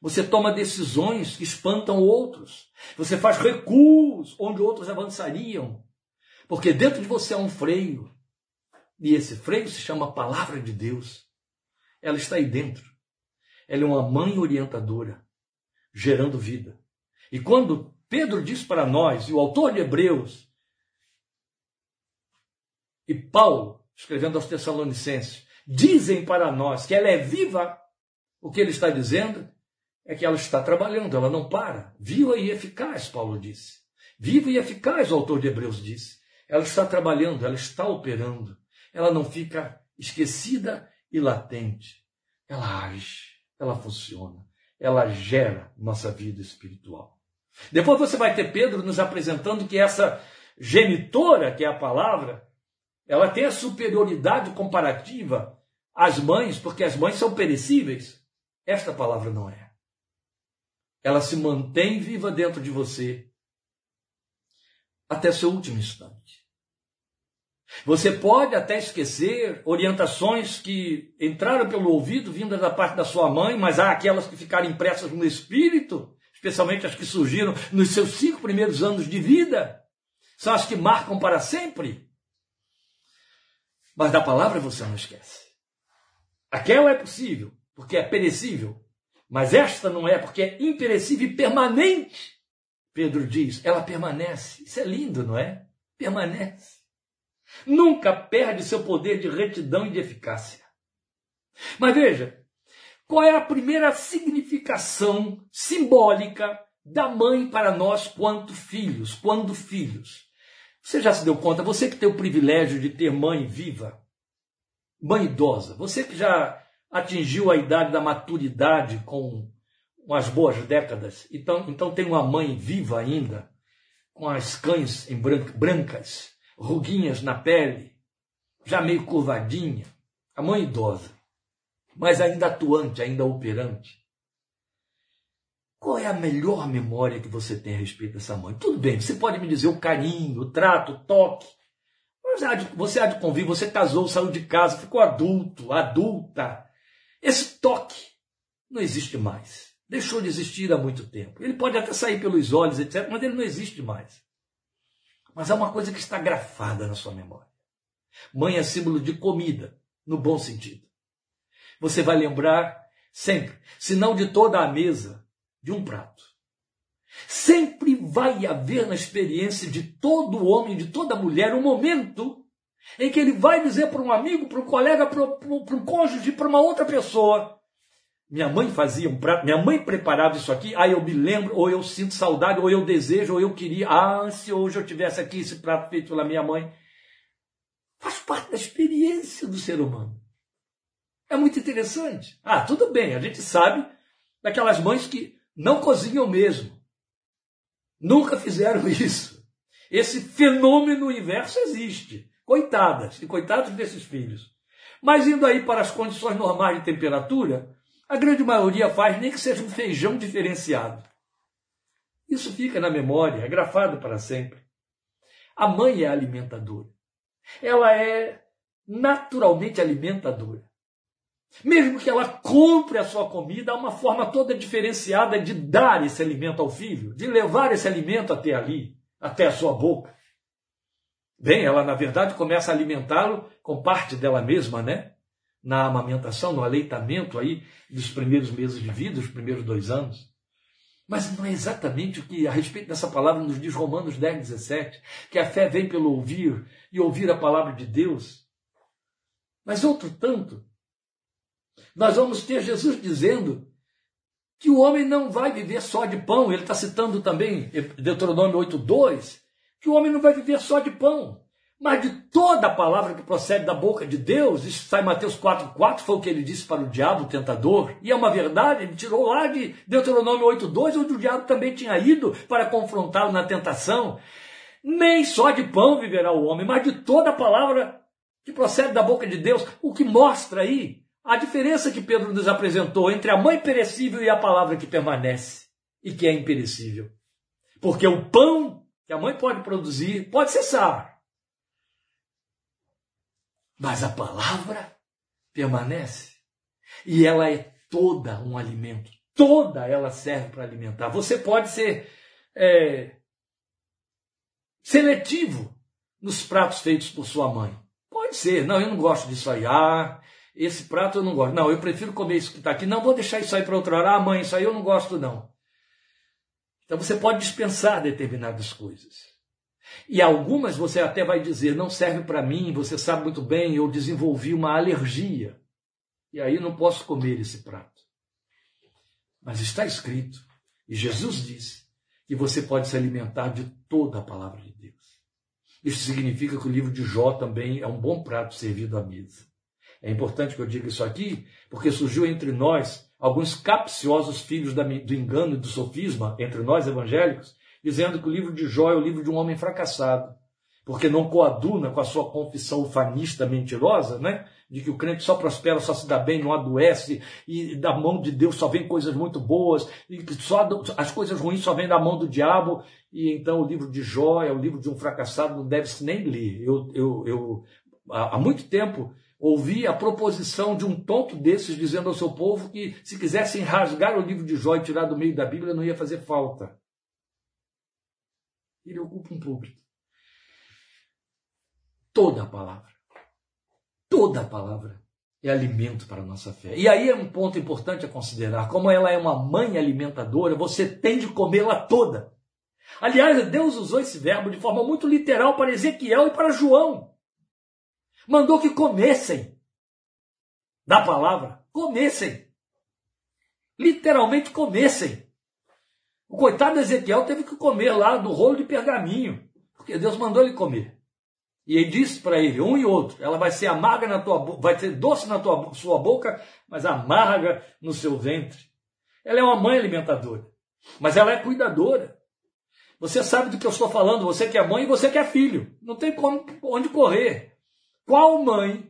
você toma decisões que espantam outros. Você faz recuos onde outros avançariam. Porque dentro de você há um freio. E esse freio se chama Palavra de Deus. Ela está aí dentro. Ela é uma mãe orientadora, gerando vida. E quando Pedro diz para nós, e o autor de Hebreus, e Paulo, escrevendo aos Tessalonicenses, dizem para nós que ela é viva, o que ele está dizendo é que ela está trabalhando, ela não para. Viva e eficaz, Paulo disse. Viva e eficaz, o autor de Hebreus disse. Ela está trabalhando, ela está operando. Ela não fica esquecida e latente. Ela age, ela funciona, ela gera nossa vida espiritual. Depois você vai ter Pedro nos apresentando que essa genitora, que é a palavra, ela tem a superioridade comparativa às mães, porque as mães são perecíveis. Esta palavra não é. Ela se mantém viva dentro de você até seu último instante. Você pode até esquecer orientações que entraram pelo ouvido, vindas da parte da sua mãe, mas há aquelas que ficaram impressas no espírito, especialmente as que surgiram nos seus cinco primeiros anos de vida. São as que marcam para sempre. Mas da palavra você não esquece. Aquela é possível, porque é perecível. Mas esta não é, porque é imperecível e permanente. Pedro diz, ela permanece. Isso é lindo, não é? Permanece. Nunca perde seu poder de retidão e de eficácia. Mas veja, qual é a primeira significação simbólica da mãe para nós quanto filhos, quando filhos? Você já se deu conta, você que tem o privilégio de ter mãe viva, mãe idosa, você que já atingiu a idade da maturidade com umas boas décadas, então, então tem uma mãe viva ainda, com as cães em brancas, ruguinhas na pele, já meio curvadinha, a mãe idosa, mas ainda atuante, ainda operante. Qual é a melhor memória que você tem a respeito dessa mãe? Tudo bem, você pode me dizer o carinho, o trato, o toque. Mas você há de convir, você casou, saiu de casa, ficou adulto, adulta. Esse toque não existe mais. Deixou de existir há muito tempo. Ele pode até sair pelos olhos, etc., mas ele não existe mais. Mas há uma coisa que está grafada na sua memória. Mãe é símbolo de comida, no bom sentido. Você vai lembrar sempre, se não de toda a mesa, de um prato. Sempre vai haver na experiência de todo homem, de toda mulher, um momento em que ele vai dizer para um amigo, para um colega, para um cônjuge, para uma outra pessoa: minha mãe fazia um prato, minha mãe preparava isso aqui, aí eu me lembro, ou eu sinto saudade, ou eu desejo, ou eu queria, ah, se hoje eu tivesse aqui esse prato feito pela minha mãe. Faz parte da experiência do ser humano. É muito interessante. Ah, tudo bem, a gente sabe daquelas mães que não cozinham mesmo. Nunca fizeram <laughs> isso. Esse fenômeno inverso existe. Coitadas e coitados desses filhos. Mas indo aí para as condições normais de temperatura, a grande maioria faz nem que seja um feijão diferenciado. Isso fica na memória, é grafado para sempre. A mãe é alimentadora. Ela é naturalmente alimentadora. Mesmo que ela compre a sua comida, há uma forma toda diferenciada de dar esse alimento ao filho, de levar esse alimento até ali, até a sua boca. Bem, ela na verdade começa a alimentá-lo com parte dela mesma, né? na amamentação, no aleitamento aí dos primeiros meses de vida, os primeiros dois anos. Mas não é exatamente o que a respeito dessa palavra nos diz Romanos 10, 17, que a fé vem pelo ouvir e ouvir a palavra de Deus. Mas outro tanto, nós vamos ter Jesus dizendo que o homem não vai viver só de pão. Ele está citando também Deuteronômio 8,2, que o homem não vai viver só de pão, mas de toda a palavra que procede da boca de Deus, isso está em Mateus 4,4, foi o que ele disse para o diabo, o tentador, e é uma verdade, ele tirou lá de Deuteronômio 8,2, onde o diabo também tinha ido para confrontá-lo na tentação. Nem só de pão viverá o homem, mas de toda a palavra que procede da boca de Deus, o que mostra aí a diferença que Pedro nos apresentou entre a mãe perecível e a palavra que permanece e que é imperecível. Porque o pão que a mãe pode produzir pode cessar, mas a palavra permanece. E ela é toda um alimento. Toda ela serve para alimentar. Você pode ser é, seletivo nos pratos feitos por sua mãe. Pode ser. Não, eu não gosto disso aí. Ah, esse prato eu não gosto. Não, eu prefiro comer isso que está aqui. Não, vou deixar isso aí para outra hora. Ah, mãe, isso aí eu não gosto, não. Então você pode dispensar determinadas coisas. E algumas você até vai dizer, não serve para mim, você sabe muito bem, eu desenvolvi uma alergia. E aí não posso comer esse prato. Mas está escrito, e Jesus disse, que você pode se alimentar de toda a palavra de Deus. Isso significa que o livro de Jó também é um bom prato servido à mesa. É importante que eu diga isso aqui, porque surgiu entre nós alguns capciosos filhos do engano e do sofisma, entre nós evangélicos, dizendo que o livro de Jó é o livro de um homem fracassado, porque não coaduna com a sua confissão ufanista mentirosa, né? de que o crente só prospera, só se dá bem, não adoece, e da mão de Deus só vem coisas muito boas, e que só as coisas ruins só vêm da mão do diabo, e então o livro de Jó é o livro de um fracassado, não deve-se nem ler. Eu, eu, eu, há muito tempo ouvi a proposição de um tonto desses dizendo ao seu povo que se quisessem rasgar o livro de Jó e tirar do meio da Bíblia não ia fazer falta. Ele ocupa um púlpito. Toda a palavra Toda a palavra é alimento para a nossa fé. E aí é um ponto importante a considerar: como ela é uma mãe alimentadora, você tem de comê-la toda. Aliás, Deus usou esse verbo de forma muito literal para Ezequiel e para João. Mandou que comessem da palavra, comessem. Literalmente comessem. O coitado de Ezequiel teve que comer lá do rolo de pergaminho, porque Deus mandou ele comer. E ele disse para ele, um e outro, ela vai ser amarga na tua boca, vai ser doce na tua sua boca, mas amarga no seu ventre. Ela é uma mãe alimentadora, mas ela é cuidadora. Você sabe do que eu estou falando, você que é mãe e você que é filho. Não tem como, onde correr. Qual mãe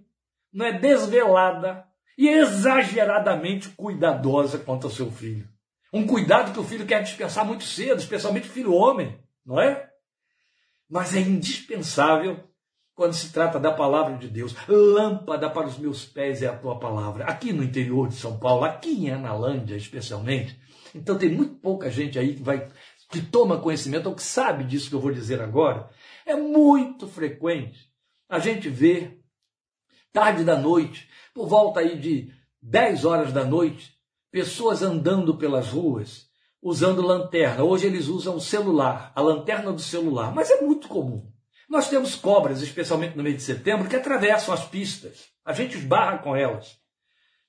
não é desvelada e exageradamente cuidadosa quanto ao seu filho? Um cuidado que o filho quer dispensar muito cedo, especialmente o filho homem, não é? Mas é indispensável quando se trata da palavra de Deus. Lâmpada para os meus pés é a tua palavra. Aqui no interior de São Paulo, aqui em Analândia especialmente. Então tem muito pouca gente aí que vai que toma conhecimento ou que sabe disso que eu vou dizer agora. É muito frequente a gente ver tarde da noite, por volta aí de 10 horas da noite, pessoas andando pelas ruas usando lanterna. Hoje eles usam o celular, a lanterna do celular, mas é muito comum. Nós temos cobras, especialmente no mês de setembro, que atravessam as pistas. A gente esbarra com elas.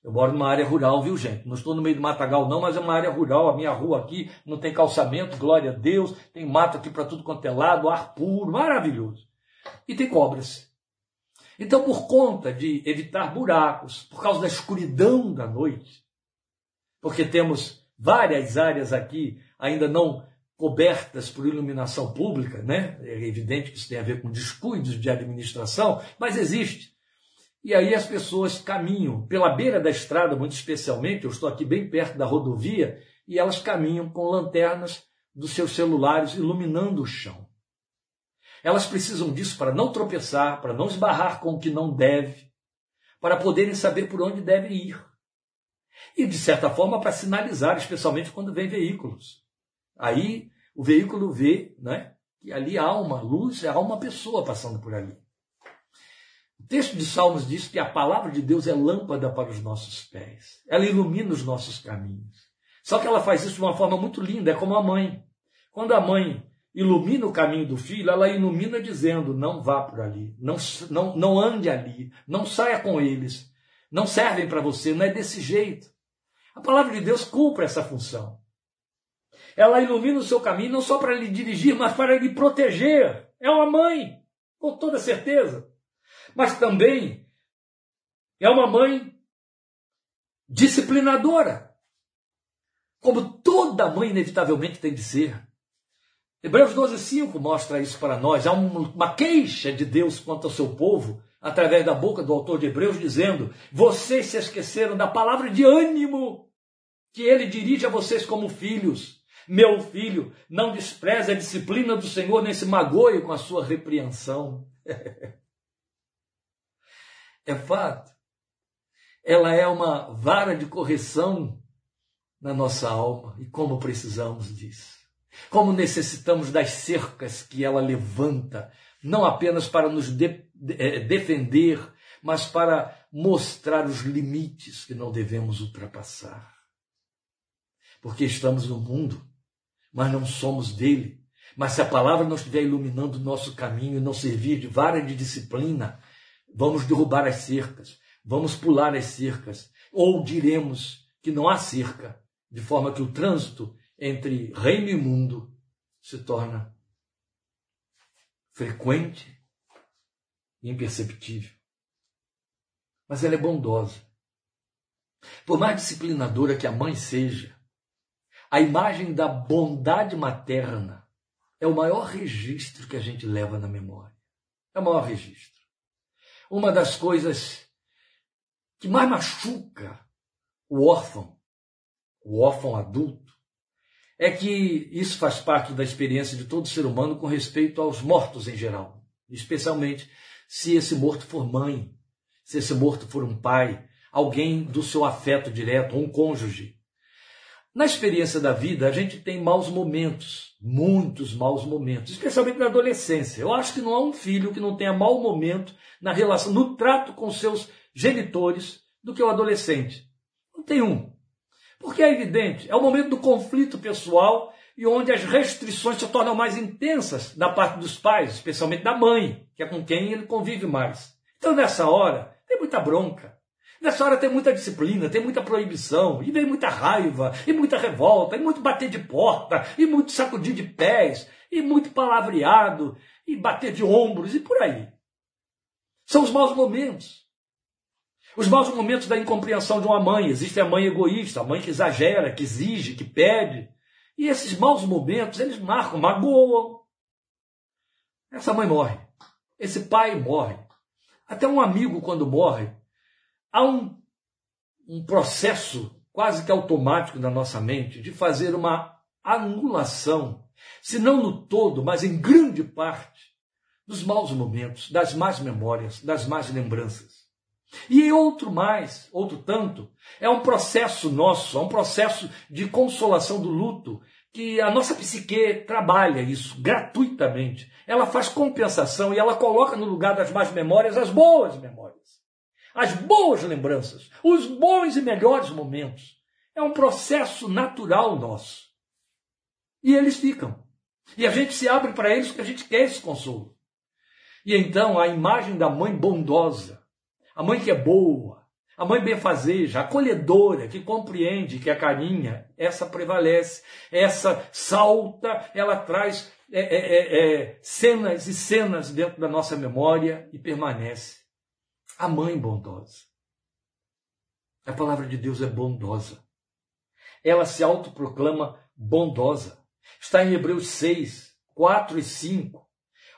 Eu moro numa área rural, viu, gente? Não estou no meio do matagal, não, mas é uma área rural. A minha rua aqui não tem calçamento, glória a Deus. Tem mato aqui para tudo quanto é lado, ar puro, maravilhoso. E tem cobras. Então, por conta de evitar buracos, por causa da escuridão da noite, porque temos várias áreas aqui ainda não cobertas por iluminação pública, né? É evidente que isso tem a ver com descuidos de administração, mas existe. E aí as pessoas caminham pela beira da estrada, muito especialmente, eu estou aqui bem perto da rodovia, e elas caminham com lanternas dos seus celulares iluminando o chão. Elas precisam disso para não tropeçar, para não esbarrar com o que não deve, para poderem saber por onde devem ir. E, de certa forma, para sinalizar, especialmente quando vem veículos. Aí o veículo vê né, que ali há uma luz, há uma pessoa passando por ali. O texto de Salmos diz que a palavra de Deus é lâmpada para os nossos pés. Ela ilumina os nossos caminhos. Só que ela faz isso de uma forma muito linda, é como a mãe. Quando a mãe ilumina o caminho do filho, ela ilumina dizendo: não vá por ali, não, não, não ande ali, não saia com eles, não servem para você, não é desse jeito. A palavra de Deus cumpre essa função. Ela ilumina o seu caminho não só para lhe dirigir, mas para lhe proteger. É uma mãe, com toda certeza. Mas também é uma mãe disciplinadora. Como toda mãe inevitavelmente tem de ser. Hebreus 12,5 mostra isso para nós. Há uma queixa de Deus quanto ao seu povo, através da boca do autor de Hebreus, dizendo: Vocês se esqueceram da palavra de ânimo que ele dirige a vocês como filhos. Meu filho, não despreze a disciplina do Senhor, nem se magoe com a sua repreensão. <laughs> é fato. Ela é uma vara de correção na nossa alma e como precisamos disso. Como necessitamos das cercas que ela levanta, não apenas para nos de, de, é, defender, mas para mostrar os limites que não devemos ultrapassar. Porque estamos no mundo mas não somos dele. Mas se a palavra não estiver iluminando o nosso caminho e não servir de vara de disciplina, vamos derrubar as cercas, vamos pular as cercas, ou diremos que não há cerca de forma que o trânsito entre reino e mundo se torna frequente e imperceptível. Mas ela é bondosa. Por mais disciplinadora que a mãe seja, a imagem da bondade materna é o maior registro que a gente leva na memória. É o maior registro. Uma das coisas que mais machuca o órfão, o órfão adulto, é que isso faz parte da experiência de todo ser humano com respeito aos mortos em geral, especialmente se esse morto for mãe, se esse morto for um pai, alguém do seu afeto direto, um cônjuge. Na experiência da vida, a gente tem maus momentos, muitos maus momentos, especialmente na adolescência. Eu acho que não há um filho que não tenha mau momento na relação, no trato com seus genitores do que o adolescente. Não tem um. Porque é evidente, é o momento do conflito pessoal e onde as restrições se tornam mais intensas da parte dos pais, especialmente da mãe, que é com quem ele convive mais. Então, nessa hora, tem muita bronca. Nessa hora tem muita disciplina, tem muita proibição, e vem muita raiva, e muita revolta, e muito bater de porta, e muito sacudir de pés, e muito palavreado, e bater de ombros, e por aí. São os maus momentos. Os maus momentos da incompreensão de uma mãe. Existe a mãe egoísta, a mãe que exagera, que exige, que pede. E esses maus momentos, eles marcam, magoam. Essa mãe morre. Esse pai morre. Até um amigo, quando morre, há um, um processo quase que automático na nossa mente de fazer uma anulação, se não no todo, mas em grande parte, dos maus momentos, das más memórias, das más lembranças. E outro mais, outro tanto, é um processo nosso, é um processo de consolação do luto, que a nossa psique trabalha isso gratuitamente. Ela faz compensação e ela coloca no lugar das más memórias as boas memórias as boas lembranças, os bons e melhores momentos. É um processo natural nosso. E eles ficam. E a gente se abre para eles porque a gente quer esse consolo. E então a imagem da mãe bondosa, a mãe que é boa, a mãe benfazeja, acolhedora, que compreende, que acarinha, essa prevalece. Essa salta, ela traz é, é, é, é cenas e cenas dentro da nossa memória e permanece a mãe bondosa. A palavra de Deus é bondosa. Ela se autoproclama bondosa. Está em Hebreus 6, 4 e 5.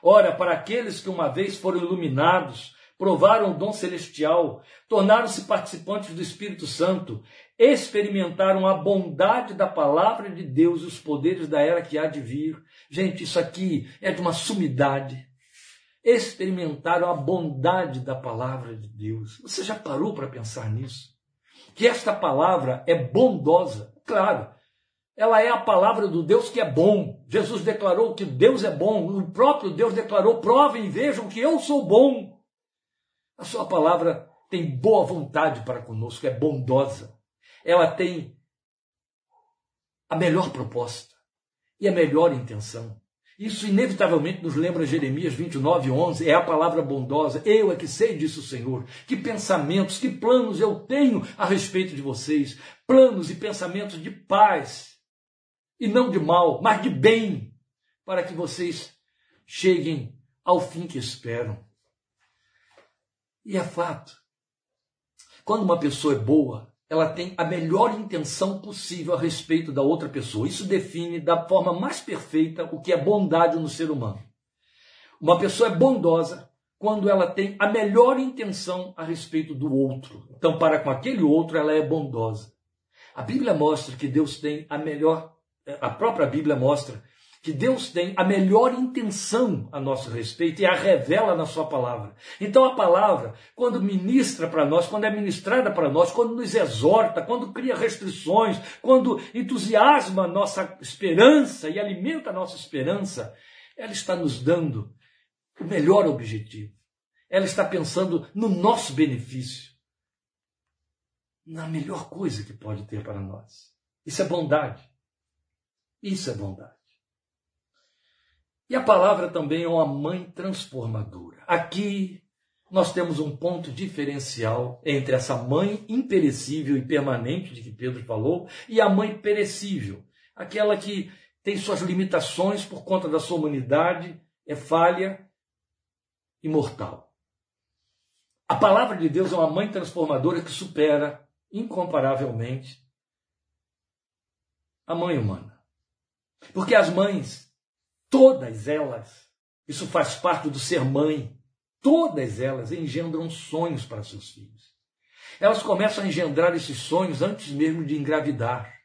Ora, para aqueles que uma vez foram iluminados, provaram o dom celestial, tornaram-se participantes do Espírito Santo, experimentaram a bondade da palavra de Deus e os poderes da era que há de vir. Gente, isso aqui é de uma sumidade experimentaram a bondade da palavra de Deus. Você já parou para pensar nisso? Que esta palavra é bondosa. Claro, ela é a palavra do Deus que é bom. Jesus declarou que Deus é bom. O próprio Deus declarou: provem e vejam que eu sou bom. A sua palavra tem boa vontade para conosco, é bondosa. Ela tem a melhor proposta e a melhor intenção. Isso inevitavelmente nos lembra Jeremias 29, 11. É a palavra bondosa. Eu é que sei disso, Senhor. Que pensamentos, que planos eu tenho a respeito de vocês. Planos e pensamentos de paz. E não de mal, mas de bem. Para que vocês cheguem ao fim que esperam. E é fato. Quando uma pessoa é boa, ela tem a melhor intenção possível a respeito da outra pessoa. Isso define da forma mais perfeita o que é bondade no ser humano. Uma pessoa é bondosa quando ela tem a melhor intenção a respeito do outro. Então, para com aquele outro, ela é bondosa. A Bíblia mostra que Deus tem a melhor, a própria Bíblia mostra que Deus tem a melhor intenção a nosso respeito e a revela na sua palavra. Então a palavra, quando ministra para nós, quando é ministrada para nós, quando nos exorta, quando cria restrições, quando entusiasma a nossa esperança e alimenta a nossa esperança, ela está nos dando o melhor objetivo. Ela está pensando no nosso benefício. Na melhor coisa que pode ter para nós. Isso é bondade. Isso é bondade. E a palavra também é uma mãe transformadora. Aqui nós temos um ponto diferencial entre essa mãe imperecível e permanente de que Pedro falou e a mãe perecível, aquela que tem suas limitações por conta da sua humanidade, é falha e mortal. A palavra de Deus é uma mãe transformadora que supera incomparavelmente a mãe humana. Porque as mães, todas elas, isso faz parte do ser mãe, todas elas engendram sonhos para seus filhos. Elas começam a engendrar esses sonhos antes mesmo de engravidar.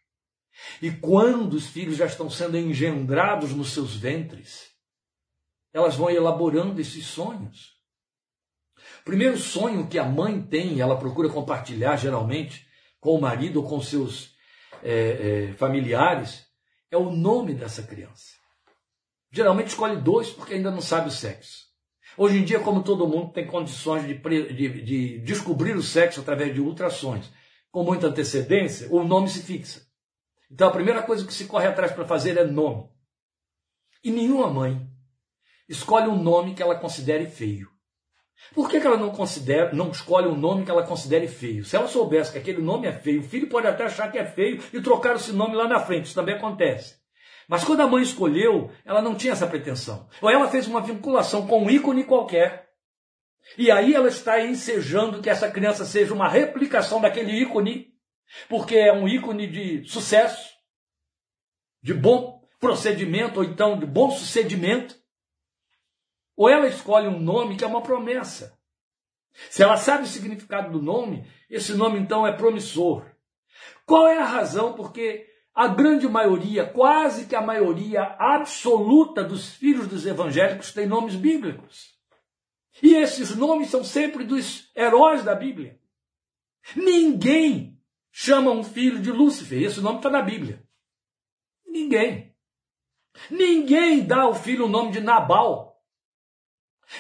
E quando os filhos já estão sendo engendrados nos seus ventres, elas vão elaborando esses sonhos. O primeiro sonho que a mãe tem, ela procura compartilhar geralmente com o marido ou com seus é, é, familiares, é o nome dessa criança. Geralmente escolhe dois porque ainda não sabe o sexo. Hoje em dia, como todo mundo tem condições de, de, de descobrir o sexo através de ultrassons com muita antecedência, o nome se fixa. Então a primeira coisa que se corre atrás para fazer é nome. E nenhuma mãe escolhe um nome que ela considere feio. Por que, que ela não considera, não escolhe um nome que ela considere feio? Se ela soubesse que aquele nome é feio, o filho pode até achar que é feio e trocar esse nome lá na frente. Isso também acontece. Mas quando a mãe escolheu, ela não tinha essa pretensão. Ou ela fez uma vinculação com um ícone qualquer. E aí ela está ensejando que essa criança seja uma replicação daquele ícone, porque é um ícone de sucesso, de bom procedimento, ou então de bom sucedimento. Ou ela escolhe um nome que é uma promessa. Se ela sabe o significado do nome, esse nome então é promissor. Qual é a razão porque a grande maioria, quase que a maioria absoluta dos filhos dos evangélicos tem nomes bíblicos? E esses nomes são sempre dos heróis da Bíblia. Ninguém chama um filho de Lúcifer, esse nome está na Bíblia. Ninguém. Ninguém dá ao filho o nome de Nabal.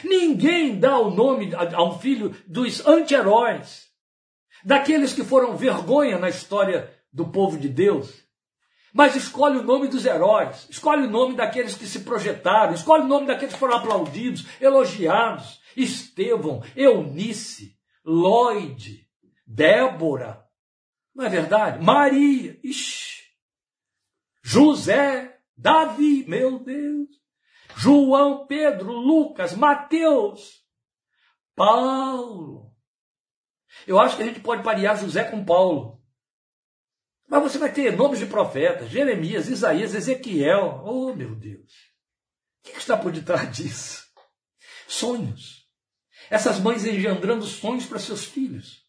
Ninguém dá o nome a um filho dos anti-heróis, daqueles que foram vergonha na história do povo de Deus. Mas escolhe o nome dos heróis, escolhe o nome daqueles que se projetaram, escolhe o nome daqueles que foram aplaudidos, elogiados. Estevão, Eunice, Lloyd, Débora, não é verdade? Maria, ixi, José, Davi, meu Deus. João, Pedro, Lucas, Mateus, Paulo. Eu acho que a gente pode parear José com Paulo. Mas você vai ter nomes de profetas, Jeremias, Isaías, Ezequiel. Oh, meu Deus. O que está por detrás disso? Sonhos. Essas mães engendrando sonhos para seus filhos.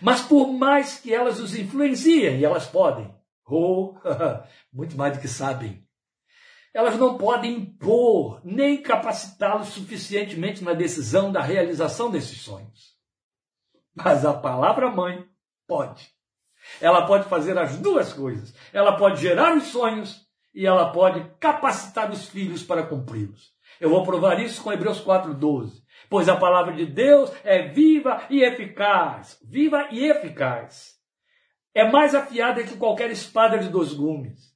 Mas por mais que elas os influenciem, e elas podem, oh, <laughs> muito mais do que sabem, elas não podem impor nem capacitá-los suficientemente na decisão da realização desses sonhos. Mas a palavra mãe pode. Ela pode fazer as duas coisas. Ela pode gerar os sonhos e ela pode capacitar os filhos para cumpri-los. Eu vou provar isso com Hebreus 4:12. Pois a palavra de Deus é viva e eficaz, viva e eficaz. É mais afiada que qualquer espada de dois gumes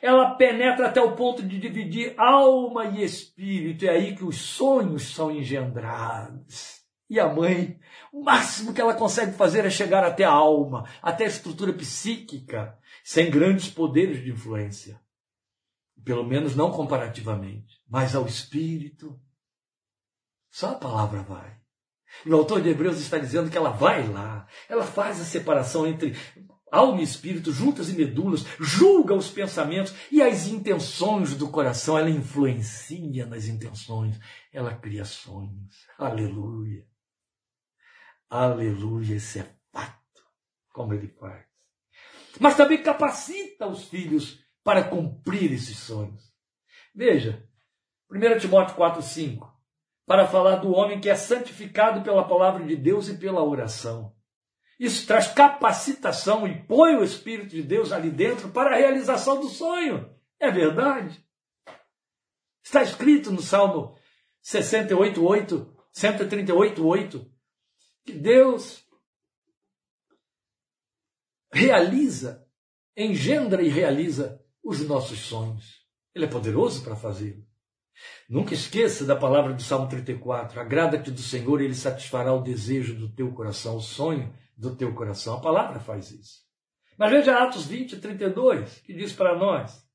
ela penetra até o ponto de dividir alma e espírito. É aí que os sonhos são engendrados. E a mãe, o máximo que ela consegue fazer é chegar até a alma, até a estrutura psíquica, sem grandes poderes de influência. Pelo menos não comparativamente. Mas ao espírito, só a palavra vai. E o autor de Hebreus está dizendo que ela vai lá, ela faz a separação entre alma e espírito, juntas e medulas, julga os pensamentos e as intenções do coração, ela influencia nas intenções, ela cria sonhos. Aleluia. Aleluia, esse é fato, como ele faz. Mas também capacita os filhos para cumprir esses sonhos. Veja, 1 Timóteo 4, 5, para falar do homem que é santificado pela palavra de Deus e pela oração. Isso traz capacitação e põe o Espírito de Deus ali dentro para a realização do sonho. É verdade. Está escrito no Salmo 68, 8, 138, 8, que Deus realiza, engendra e realiza os nossos sonhos. Ele é poderoso para fazê-lo. Nunca esqueça da palavra do Salmo 34. Agrada-te do Senhor, ele satisfará o desejo do teu coração, o sonho do teu coração. A palavra faz isso. Mas veja Atos 20, 32, que diz para nós.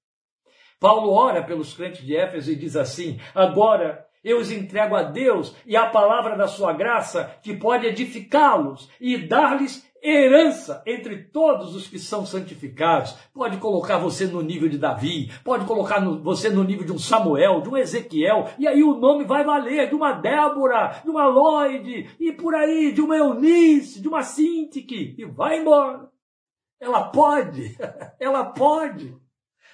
Paulo ora pelos crentes de Éfeso e diz assim: Agora eu os entrego a Deus e à palavra da sua graça, que pode edificá-los e dar-lhes herança entre todos os que são santificados. Pode colocar você no nível de Davi, pode colocar no, você no nível de um Samuel, de um Ezequiel, e aí o nome vai valer de uma Débora, de uma Lloyd, e por aí, de uma Eunice, de uma Sintique, e vai embora. Ela pode, <laughs> ela pode.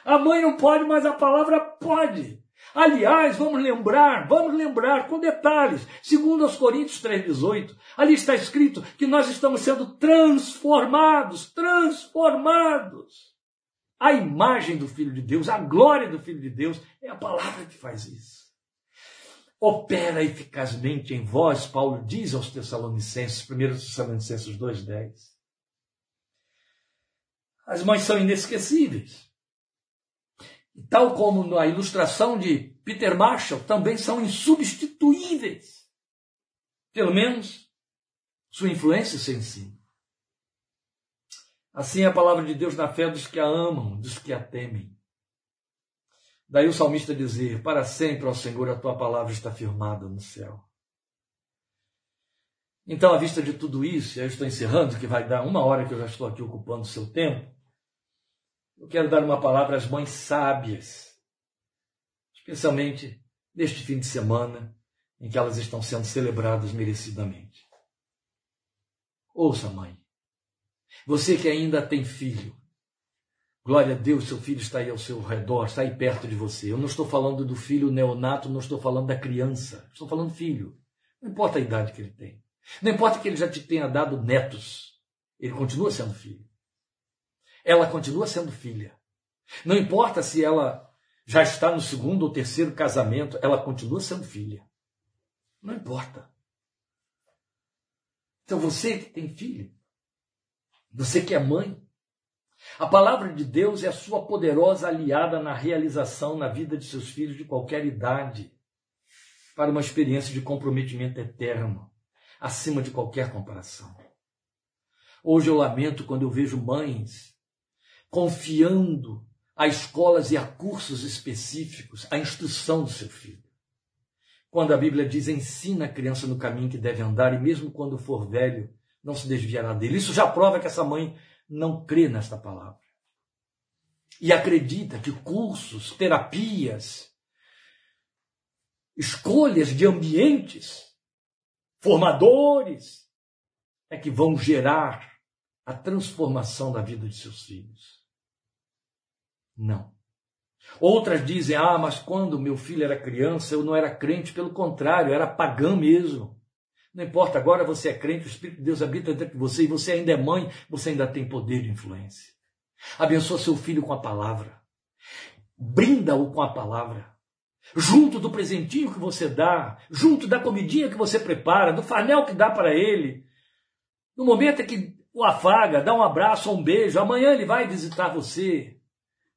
A mãe não pode, mas a palavra pode. Aliás, vamos lembrar, vamos lembrar com detalhes, segundo aos Coríntios 3:18, ali está escrito que nós estamos sendo transformados, transformados. A imagem do Filho de Deus, a glória do Filho de Deus, é a palavra que faz isso. Opera eficazmente em vós, Paulo diz aos Tessalonicenses, 1 Tessalonicenses 2:10. As mães são inesquecíveis tal como na ilustração de Peter Marshall, também são insubstituíveis. Pelo menos sua influência se ensina. Assim é a palavra de Deus na fé dos que a amam, dos que a temem. Daí o salmista dizer: Para sempre, ó Senhor, a tua palavra está firmada no céu. Então, à vista de tudo isso, eu estou encerrando, que vai dar uma hora que eu já estou aqui ocupando o seu tempo. Eu quero dar uma palavra às mães sábias, especialmente neste fim de semana em que elas estão sendo celebradas merecidamente. Ouça, mãe, você que ainda tem filho, glória a Deus, seu filho está aí ao seu redor, está aí perto de você. Eu não estou falando do filho neonato, não estou falando da criança, estou falando filho. Não importa a idade que ele tem, não importa que ele já te tenha dado netos, ele continua sendo filho ela continua sendo filha. Não importa se ela já está no segundo ou terceiro casamento, ela continua sendo filha. Não importa. Então você que tem filho, você que é mãe, a palavra de Deus é a sua poderosa aliada na realização na vida de seus filhos de qualquer idade, para uma experiência de comprometimento eterno, acima de qualquer comparação. Hoje eu lamento quando eu vejo mães confiando a escolas e a cursos específicos a instrução do seu filho. Quando a Bíblia diz ensina a criança no caminho que deve andar e mesmo quando for velho não se desviará dele. Isso já prova que essa mãe não crê nesta palavra. E acredita que cursos, terapias, escolhas de ambientes, formadores, é que vão gerar a transformação da vida de seus filhos. Não. Outras dizem: ah, mas quando meu filho era criança eu não era crente, pelo contrário, era pagão mesmo. Não importa, agora você é crente, o Espírito de Deus habita dentro de você e você ainda é mãe, você ainda tem poder de influência. Abençoa seu filho com a palavra. Brinda-o com a palavra. Junto do presentinho que você dá, junto da comidinha que você prepara, do farnel que dá para ele. No momento em que o afaga, dá um abraço, um beijo, amanhã ele vai visitar você.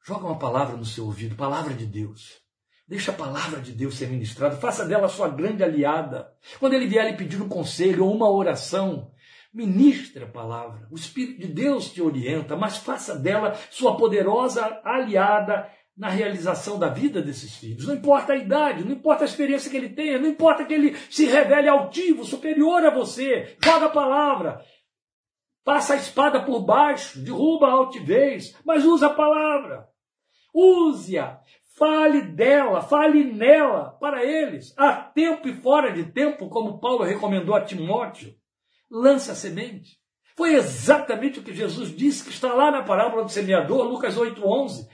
Joga uma palavra no seu ouvido, palavra de Deus. Deixa a palavra de Deus ser ministrada, faça dela sua grande aliada. Quando ele vier lhe pedir um conselho ou uma oração, ministre a palavra. O Espírito de Deus te orienta, mas faça dela sua poderosa aliada na realização da vida desses filhos. Não importa a idade, não importa a experiência que ele tenha, não importa que ele se revele altivo, superior a você. Joga a palavra. Passa a espada por baixo, derruba a altivez, mas usa a palavra. Use-a. Fale dela, fale nela para eles, a tempo e fora de tempo, como Paulo recomendou a Timóteo. Lance a semente. Foi exatamente o que Jesus disse, que está lá na parábola do semeador, Lucas 8,11.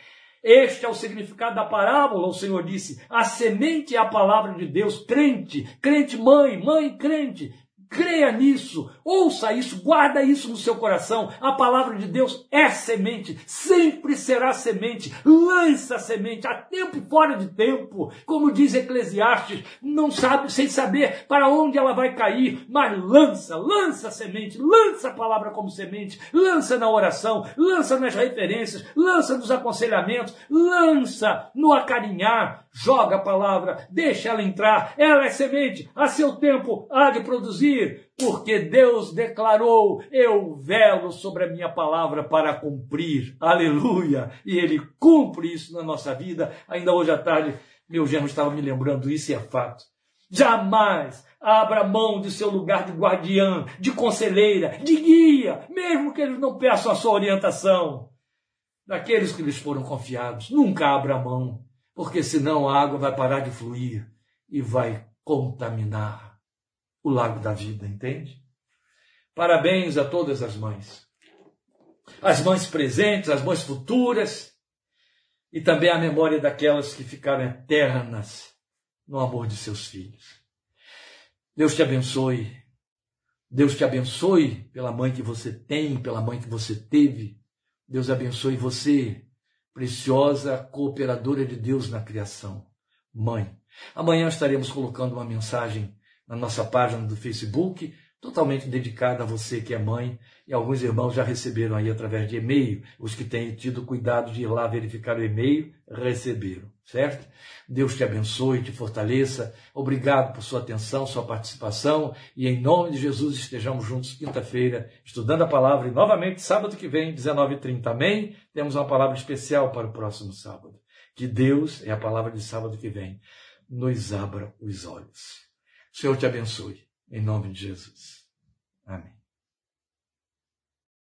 Este é o significado da parábola, o Senhor disse. A semente é a palavra de Deus, crente, crente mãe, mãe crente, Creia nisso, ouça isso, guarda isso no seu coração. A palavra de Deus é semente, sempre será semente. Lança a semente a tempo e fora de tempo. Como diz Eclesiastes, não sabe, sem saber para onde ela vai cair, mas lança, lança a semente, lança a palavra como semente, lança na oração, lança nas referências, lança nos aconselhamentos, lança no acarinhar, joga a palavra, deixa ela entrar, ela é semente, a seu tempo há de produzir, porque Deus declarou: eu velo sobre a minha palavra para cumprir. Aleluia! E Ele cumpre isso na nossa vida. Ainda hoje à tarde, meu genro estava me lembrando isso é fato. Jamais abra mão de seu lugar de guardiã, de conselheira, de guia, mesmo que eles não peçam a sua orientação. Daqueles que lhes foram confiados, nunca abra mão, porque senão a água vai parar de fluir e vai contaminar o lago da vida, entende? Parabéns a todas as mães. As mães presentes, as mães futuras, e também a memória daquelas que ficaram eternas no amor de seus filhos. Deus te abençoe. Deus te abençoe pela mãe que você tem, pela mãe que você teve. Deus abençoe você, preciosa cooperadora de Deus na criação. Mãe. Amanhã estaremos colocando uma mensagem na nossa página do Facebook totalmente dedicada a você que é mãe, e alguns irmãos já receberam aí através de e-mail, os que têm tido cuidado de ir lá verificar o e-mail, receberam, certo? Deus te abençoe, te fortaleça. Obrigado por sua atenção, sua participação, e em nome de Jesus estejamos juntos quinta-feira, estudando a palavra, e novamente sábado que vem, 19h30, amém? Temos uma palavra especial para o próximo sábado. Que Deus, é a palavra de sábado que vem, nos abra os olhos. O Senhor te abençoe. Em nome de Jesus. Amém.